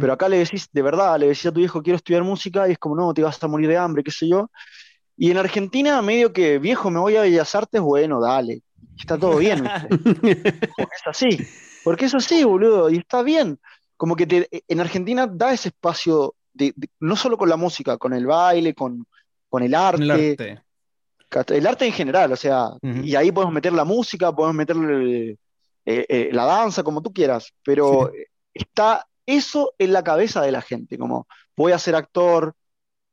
Pero acá le decís, de verdad, le decís a tu hijo, quiero estudiar música y es como, no, te vas a morir de hambre, qué sé yo. Y en Argentina, medio que, viejo, me voy a Bellas Artes, bueno, dale, está todo bien, [laughs] es así, porque es así, boludo, y está bien. Como que te- en Argentina da ese espacio, de, de- no solo con la música, con el baile, con, con el arte, El arte. cat- el arte en general, o sea, y ahí podemos meter la música, podemos meterle eh, eh, la danza, como tú quieras, pero está eso en la cabeza de la gente, como voy a ser actor,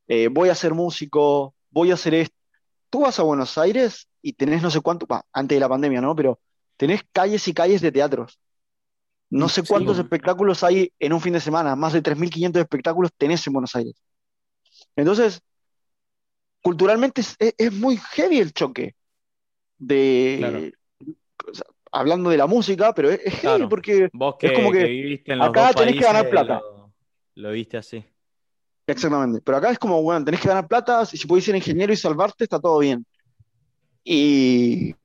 eh, voy a ser músico, voy a hacer esto. Tú vas a Buenos Aires y tenés no sé cuánto, bah, antes de la pandemia, ¿no? Pero tenés calles y calles de teatros. No sé Sí, cuántos bueno. espectáculos hay en un fin de semana, más de 3.500 espectáculos tenés en Buenos Aires. Entonces, culturalmente es, es- es muy heavy el choque de, Claro. o sea, hablando de la música, pero es, es heavy Claro. porque Vos Es que, como que que viviste en los acá tenés que ganar plata. Lo, lo viste así. Exactamente. Pero acá es como, bueno, tenés que ganar plata, si si podés ser ingeniero y salvarte, está todo bien. Y,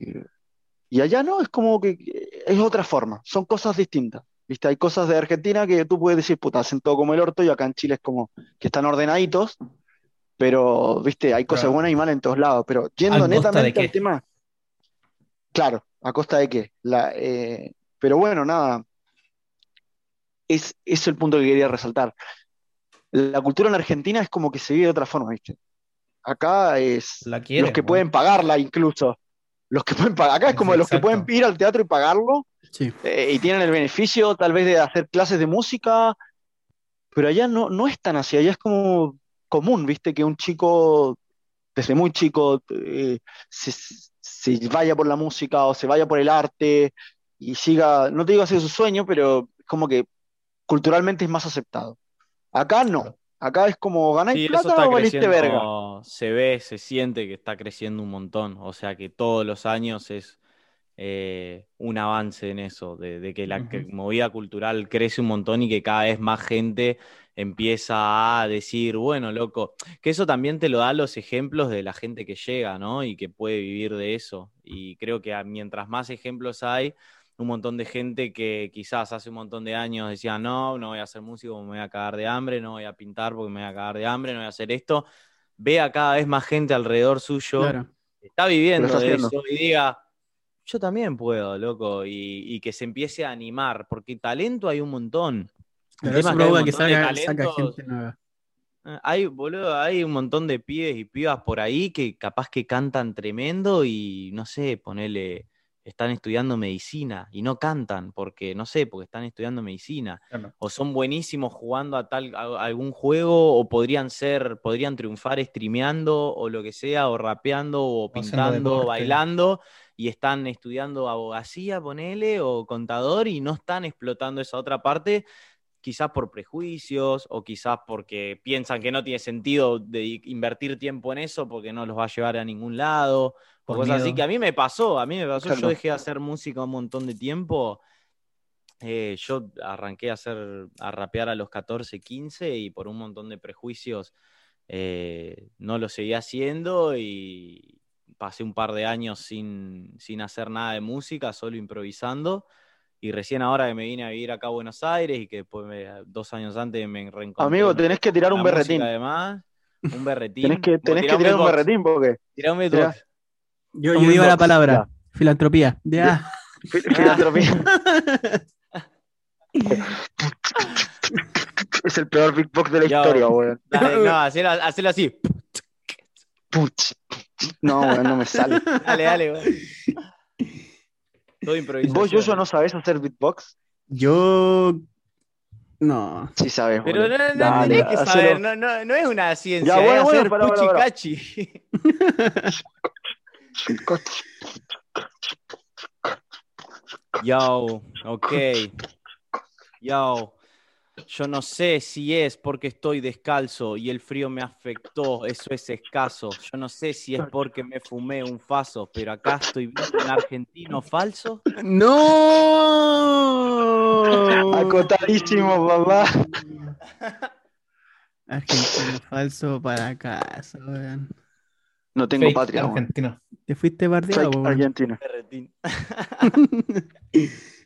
y allá no, es como que es otra forma, son cosas distintas. ¿Viste? Hay cosas de Argentina que tú puedes decir, puta, hacen todo como el orto, y acá en Chile es como que están ordenaditos, pero, viste, hay cosas Claro. buenas y malas en todos lados. Pero yendo ¿A costa de netamente al tema, claro, ¿a costa de qué? La, eh, pero bueno, nada, es, es el punto que quería resaltar. La cultura en Argentina es como que se vive de otra forma, ¿viste? Acá es La los que pueden pagarla incluso. Los que pueden pagar. Acá es como los que Exacto. pueden ir al teatro y pagarlo Sí. eh, y tienen el beneficio tal vez de hacer clases de música, pero allá no, no es tan así, allá es como común, ¿viste? Que un chico desde muy chico eh, se, se vaya por la música o se vaya por el arte y siga, no te digo hacer su sueño, pero es como que culturalmente es más aceptado. Acá no, acá es como ganáis Sí, plata o valiste verga. se ve, se siente que está creciendo un montón. O sea que todos los años es eh, un avance en eso, de, de que la movida cultural crece un montón y que cada vez más gente empieza a decir, bueno, loco, que eso también te lo da los ejemplos de la gente que llega, ¿no? Y que puede vivir de eso. Y creo que mientras más ejemplos hay, un montón de gente que quizás hace un montón de años decía, no, no voy a ser músico, me voy a cagar de hambre, no voy a pintar porque me voy a cagar de hambre, no voy a hacer esto, vea cada vez más gente alrededor suyo, Claro. está viviendo de haciendo. eso y diga, yo también puedo, loco, y, y que se empiece a animar, porque talento hay un montón. Pero es que hay un provoca que de salga, saca gente nueva. Eh, Hay, boludo, hay un montón de pibes y pibas por ahí que capaz que cantan tremendo y no sé, ponele, están estudiando medicina y no cantan porque, no sé, porque están estudiando medicina. Claro. O son buenísimos jugando a tal a algún juego, o podrían ser, podrían triunfar streameando, o lo que sea, o rapeando, o pintando, o bailando, y están estudiando abogacía, ponele, o contador, y no están explotando esa otra parte quizás por prejuicios o quizás porque piensan que no tiene sentido de invertir tiempo en eso porque no los va a llevar a ningún lado o Por cosas así miedo. que a mí me pasó, a mí me pasó, Claro. yo dejé de hacer música un montón de tiempo Eh, yo arranqué a hacer, a rapear a los 14, 15 y por un montón de prejuicios eh, no lo seguí haciendo y pasé un par de años sin, sin hacer nada de música, solo improvisando. Y recién ahora que me vine a vivir acá a Buenos Aires y que después me- dos años antes me reencontré. Amigo, tenés que tirar un berretín. Además, un berretín. Tenés que, tenés que tirar un berretín porque. tirá un beatbox. Yo, digo la palabra, filantropía. Ya. fi- filantropía. [laughs] es el peor beatbox de la historia, weón. No, hacelo, hacelo así. Puch. No, weón, no me sale. Dale, dale, güey. Todo improvisación. ¿Vos, Joshua, no sabés hacer beatbox? Yo. No. Sí sabés, Pero no, boludo. no, no Dale, tenés que saber, no, no, no es una ciencia, Ya, bueno, es bueno, hacer puchi pará. cachi. [laughs] Yo, ok. Yo, yo no sé si es porque estoy descalzo y el frío me afectó, eso es escaso. Yo no sé si es porque me fumé un faso, pero acá estoy viendo un argentino falso. ¡No! Acotadísimo, papá. Argentino falso para casa, weón. No tengo Fake patria, weón. argentino. Te fuiste bardeado, Fake. Argentina. [laughs]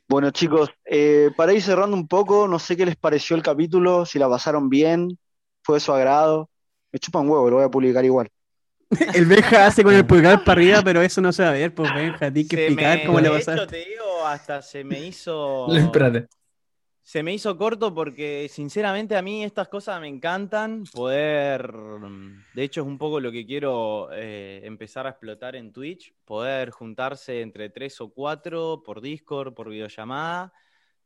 Bueno, chicos, eh, para ir cerrando un poco, no sé qué les pareció el capítulo, si la pasaron bien, fue de su agrado. Me chupa un huevo, lo voy a publicar igual. El Benja hace con el [laughs] pulgar para arriba, pero eso no se va a ver, pues Benja, tienes que Se explicar me- cómo le de pasaste. hecho, te digo, hasta se me hizo. [laughs] Espérate. Se me hizo corto porque sinceramente a mí estas cosas me encantan, poder, de hecho es un poco lo que quiero eh, empezar a explotar en Twitch, poder juntarse entre tres o cuatro por Discord, por videollamada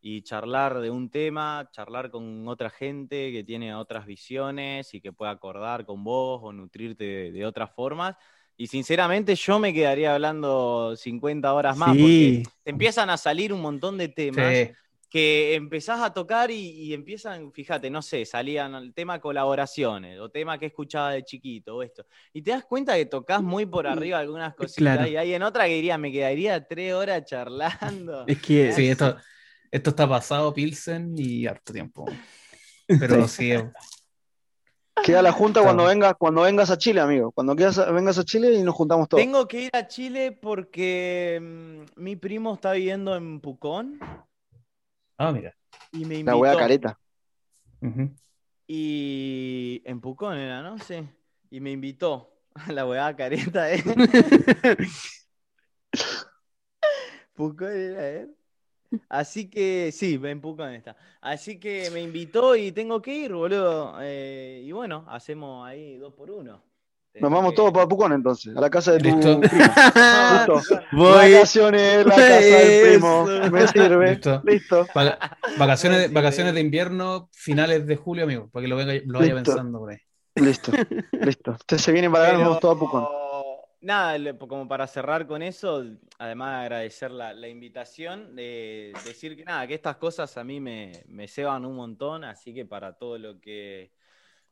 y charlar de un tema, charlar con otra gente que tiene otras visiones y que pueda acordar con vos o nutrirte de, de otras formas. Y sinceramente yo me quedaría hablando 50 horas más Sí. porque te empiezan a salir un montón de temas Sí. Que empezás a tocar y, y empiezan, fíjate, no sé, salían el tema colaboraciones o tema que escuchaba de chiquito o esto. Y te das cuenta que tocas muy por arriba algunas cositas Claro. y hay en otra que diría, me quedaría tres horas charlando. Es que [laughs] Sí, esto, esto está pasado, Pilsen, y harto tiempo. [laughs] Pero sí, Queda la junta Claro. cuando vengas, cuando vengas a Chile, amigo. Cuando quedas vengas a Chile y nos juntamos todos. Tengo que ir a Chile porque mm, mi primo está viviendo en Pucón Ah, mira. y me La wea invitó. careta. Y en Pucón era, ¿no? Sí. Y me invitó a la weá careta, ¿eh? [laughs] Pucón era él. Así que sí, en Pucón está. Así que me invitó y tengo que ir, boludo. Eh, y bueno, hacemos ahí dos por uno. Nos vamos todos para Pucón entonces, a la casa de tu Listo. primo. [laughs] Voy. Vacaciones la casa del primo. Eso. Me sirve. Listo. Listo. Va- Vacaciones, Sí, vacaciones sí. de invierno, finales de julio, amigo, para que lo, venga, lo vaya Listo. pensando por ahí. Listo. [laughs] Listo. Ustedes se vienen para acá, nos vamos todos a Pucón. Nada, como para cerrar con eso, además de agradecer la, la invitación, de decir que nada, que estas cosas a mí me, me ceban un montón, así que para todo lo que,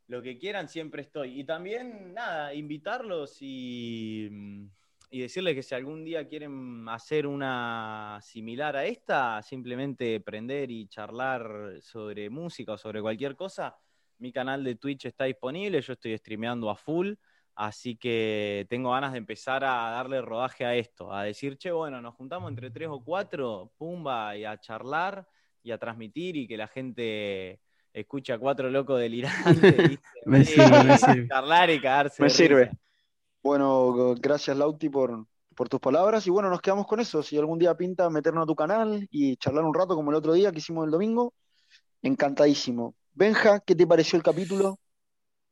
lo que quieran siempre estoy. Y también, nada, invitarlos y, decirles que si algún día quieren hacer una similar a esta, simplemente prender y charlar sobre música o sobre cualquier cosa, mi canal de Twitch está disponible, yo estoy streameando a full. Así que tengo ganas de empezar a darle rodaje a esto, a decir, che, bueno, nos juntamos entre tres o cuatro, pumba, y a charlar y a transmitir y que la gente escuche a cuatro locos delirantes. [laughs] Me Y sirve, me [laughs] sirve. Charlar y cagarse. Me sirve. risa. Bueno, gracias Lauti por, por tus palabras y bueno, nos quedamos con eso. Si algún día pinta meternos a tu canal y charlar un rato como el otro día que hicimos el domingo, encantadísimo. Benja, ¿qué te pareció el capítulo?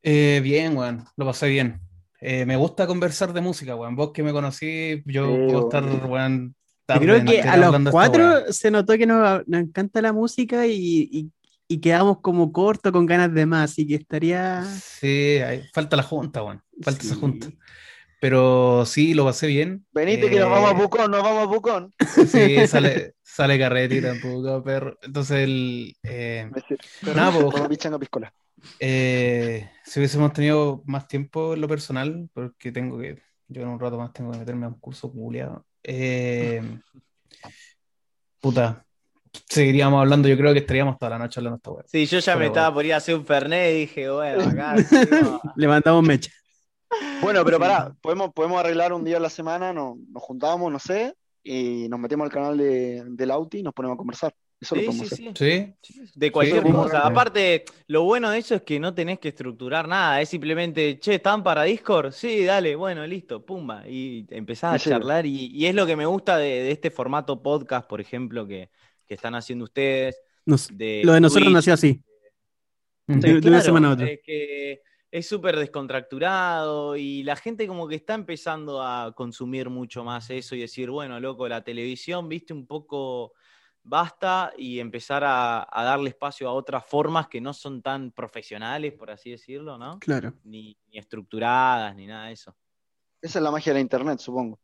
Eh, bien, weón, lo pasé bien. Eh, me gusta conversar de música, weón. Vos que me conocí, yo Sí, puedo estar, weón, tarde creo que a los cuatro se notó que nos, nos encanta la música y, y- y quedamos como corto con ganas de más, así que estaría... Sí, hay- falta la junta, weón. Falta esa Sí. junta. Pero sí, lo pasé bien. Venite que nos Eh, vamos a Pucón, nos vamos a Pucón. Sí, [laughs] sale, sale carretita un poco, perro. Entonces, el, eh. Nada, eh, si hubiésemos tenido más tiempo en lo personal, porque tengo que, yo en un rato más tengo que meterme a un curso culiado. Eh, puta, seguiríamos hablando, yo creo que estaríamos toda la noche hablando de esta weá. Sí, yo ya Pero me estaba por ir a hacer un Fernet y dije, bueno, acá. [laughs] seguimos. Le mandamos mecha. Bueno, pero pará, podemos, podemos arreglar un día a la semana, no- nos juntamos, no sé, y nos metemos al canal de, del Auti y nos ponemos a conversar. Eso lo Sí, podemos sí, hacer. sí. ¿Sí? De cualquier Sí, cosa. Aparte, lo bueno de eso es que no tenés que estructurar nada. Es simplemente, che, ¿están para Discord? Sí, dale, bueno, listo, pumba. Y empezás a Sí. charlar. Y, y es lo que me gusta de, de este formato podcast, por ejemplo, que, que están haciendo ustedes. Nos- De lo de nosotros Twitch. nació así. Mm. de- de una semana a otra. Es que es súper descontracturado y la gente como que está empezando a consumir mucho más eso y decir, bueno, loco, la televisión, viste, un poco basta y empezar a, a darle espacio a otras formas que no son tan profesionales, por así decirlo, ¿no? Claro. Ni, ni estructuradas, ni nada de eso. Esa es la magia de la internet, supongo.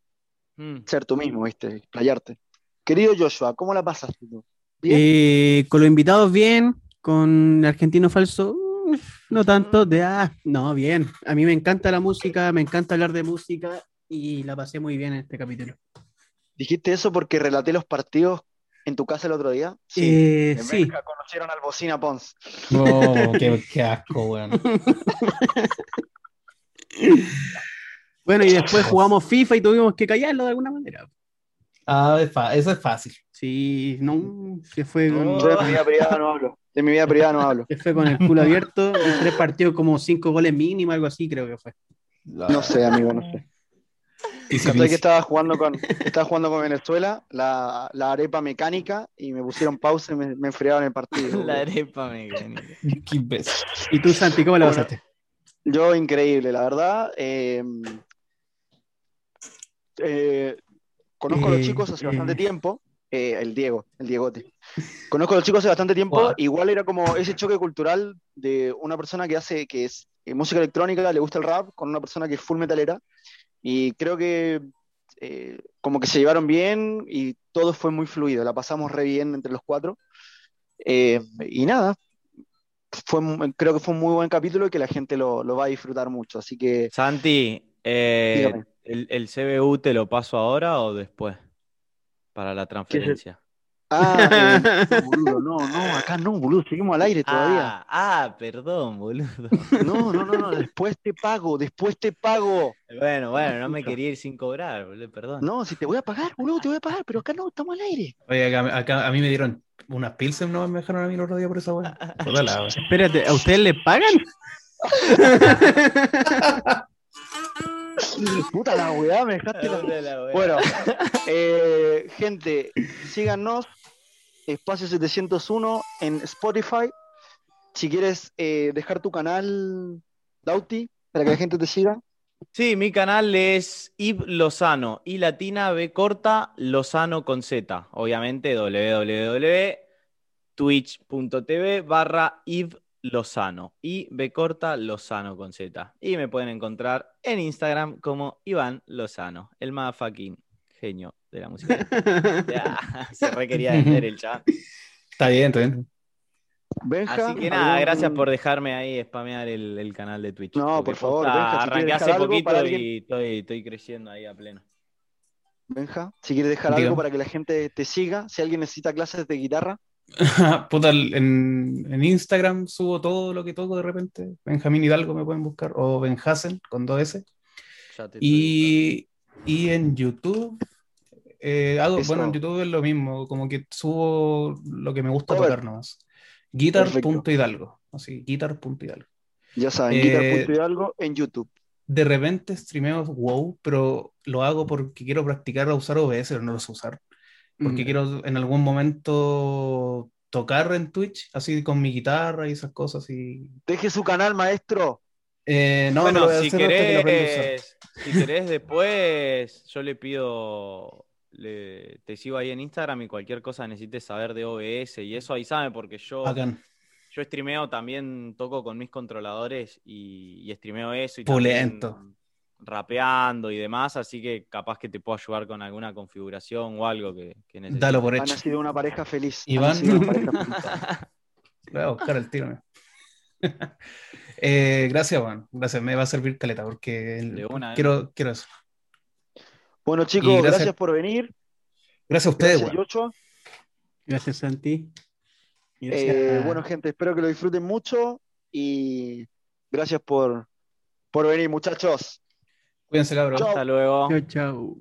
Mm. Ser tú mismo, ¿viste? Explayarte. Querido Joshua, ¿cómo la pasaste tú? ¿Bien? Eh, con los invitados bien, con el argentino falso, no tanto, de ah, no, bien. A mí me encanta la música, me encanta hablar de música y la pasé muy bien en este capítulo. ¿Dijiste eso porque relaté los partidos en tu casa el otro día? Eh, En sí, conocieron al Bocina Pons. Oh, qué, [laughs] qué asco, weón. [laughs] bueno, y después jugamos FIFA y tuvimos que callarlo de alguna manera. Ah, es eso es fácil. Sí, no, se fue con, Yo de mi vida privada no hablo. De mi vida privada no hablo. [laughs] se fue con el culo abierto, en tres partidos como cinco goles mínimo, algo así creo que fue. No sé, amigo, no sé. Hasta que estaba jugando con, estaba jugando con Venezuela, la, la arepa mecánica, y me pusieron pausa y me, me enfriaron el partido. [laughs] La arepa mecánica. Qué imbécil. ¿Y tú, Santi, cómo la Bueno, pasaste? Yo increíble, la verdad. eh, eh, conozco a los Eh, chicos hace eh. bastante tiempo. eh, el Diego, el Diegote. Conozco a los chicos hace bastante tiempo. Guau. Igual era como ese choque cultural de una persona que hace, que es eh, música electrónica, le gusta el rap, con una persona que es full metalera. Y creo que eh, como que se llevaron bien y todo fue muy fluido. La pasamos re bien entre los cuatro. Eh, y nada, fue, creo que fue un muy buen capítulo y que la gente lo, lo va a disfrutar mucho. Así que Santi, eh, Dígame. ¿El, el CBU te lo paso ahora o después? Para la transferencia. Ah, eh, [laughs] no, boludo, no, no, acá no, boludo, seguimos al aire todavía. Ah, ah, perdón, boludo. No, no, no, no, después te pago, después te pago. Bueno, bueno, no me quería ir sin cobrar, boludo, perdón. No, si te voy a pagar, boludo, te voy a pagar, pero acá no, estamos al aire. Oye, acá, acá a mí me dieron unas pilsen, no me dejaron a mí el otro día por esa weá. [laughs] Espérate, ¿a ustedes les pagan? [laughs] [laughs] Puta la weá, me dejaste la... Bueno, eh, gente, síganos, Espacio 701 en Spotify. Si quieres eh, dejar tu canal, Dauti, para que la gente te siga. Sí, mi canal es Ib Lozano, I latina, B corta, Lozano con Z. Obviamente www.twitch.tv barra Ib Lozano. I B corta, Lozano con Z. Y me pueden encontrar en Instagram como Iván Lozano, el más fucking genio de la música. [laughs] Ya, se requería vender el chat. Está bien, está bien. Benja, Así que nada, ¿algún- gracias por dejarme ahí spamear el, el canal de Twitch. No, por favor, posta, Benja, si quieres arranqué hace poquito alguien- y estoy, estoy creciendo ahí a pleno. Benja, si quieres dejar algo para que la gente te siga, si alguien necesita clases de guitarra, [laughs] Puta, en, en Instagram subo todo lo que toco de repente. Benjamín Hidalgo me pueden buscar. O Benjasen con dos S. Y, y en YouTube. eh, hago, Eso. bueno, en YouTube es lo mismo, como que subo lo que me gusta tocar nomás. Guitar.hidalgo. Así, guitar.hidalgo. ya saben, Eh, guitar.hidalgo en YouTube. De repente streameo WoW, pero lo hago porque quiero practicar a usar OBS, pero no lo sé usar. Porque Mm. quiero en algún momento tocar en Twitch, así con mi guitarra y esas cosas. Y... Deje su canal, maestro. Eh, no, no Bueno, a si que querés, si querés después, yo le pido, le- te sigo ahí en Instagram y cualquier cosa necesites saber de OBS y eso avísame porque yo, Bacán. yo streameo también, toco con mis controladores y, y streameo eso y Pulento. también rapeando y demás, así que capaz que te puedo ayudar con alguna configuración o algo que, que necesites. Dalo por Han hecho. sido una pareja feliz. Han Iván. sido una pareja feliz. Le [laughs] voy a buscar el tiro. [laughs] Eh, gracias, Juan. Gracias, me va a servir caleta porque el- De una, eh. quiero, quiero eso. Bueno, chicos, gracias, gracias- por venir. Gracias a ustedes, Gracias. Gracias, Santi. Eh, bueno, gente, espero que lo disfruten mucho y gracias por, por venir, muchachos. Cuídense, cabros. Hasta luego. Chao, chao.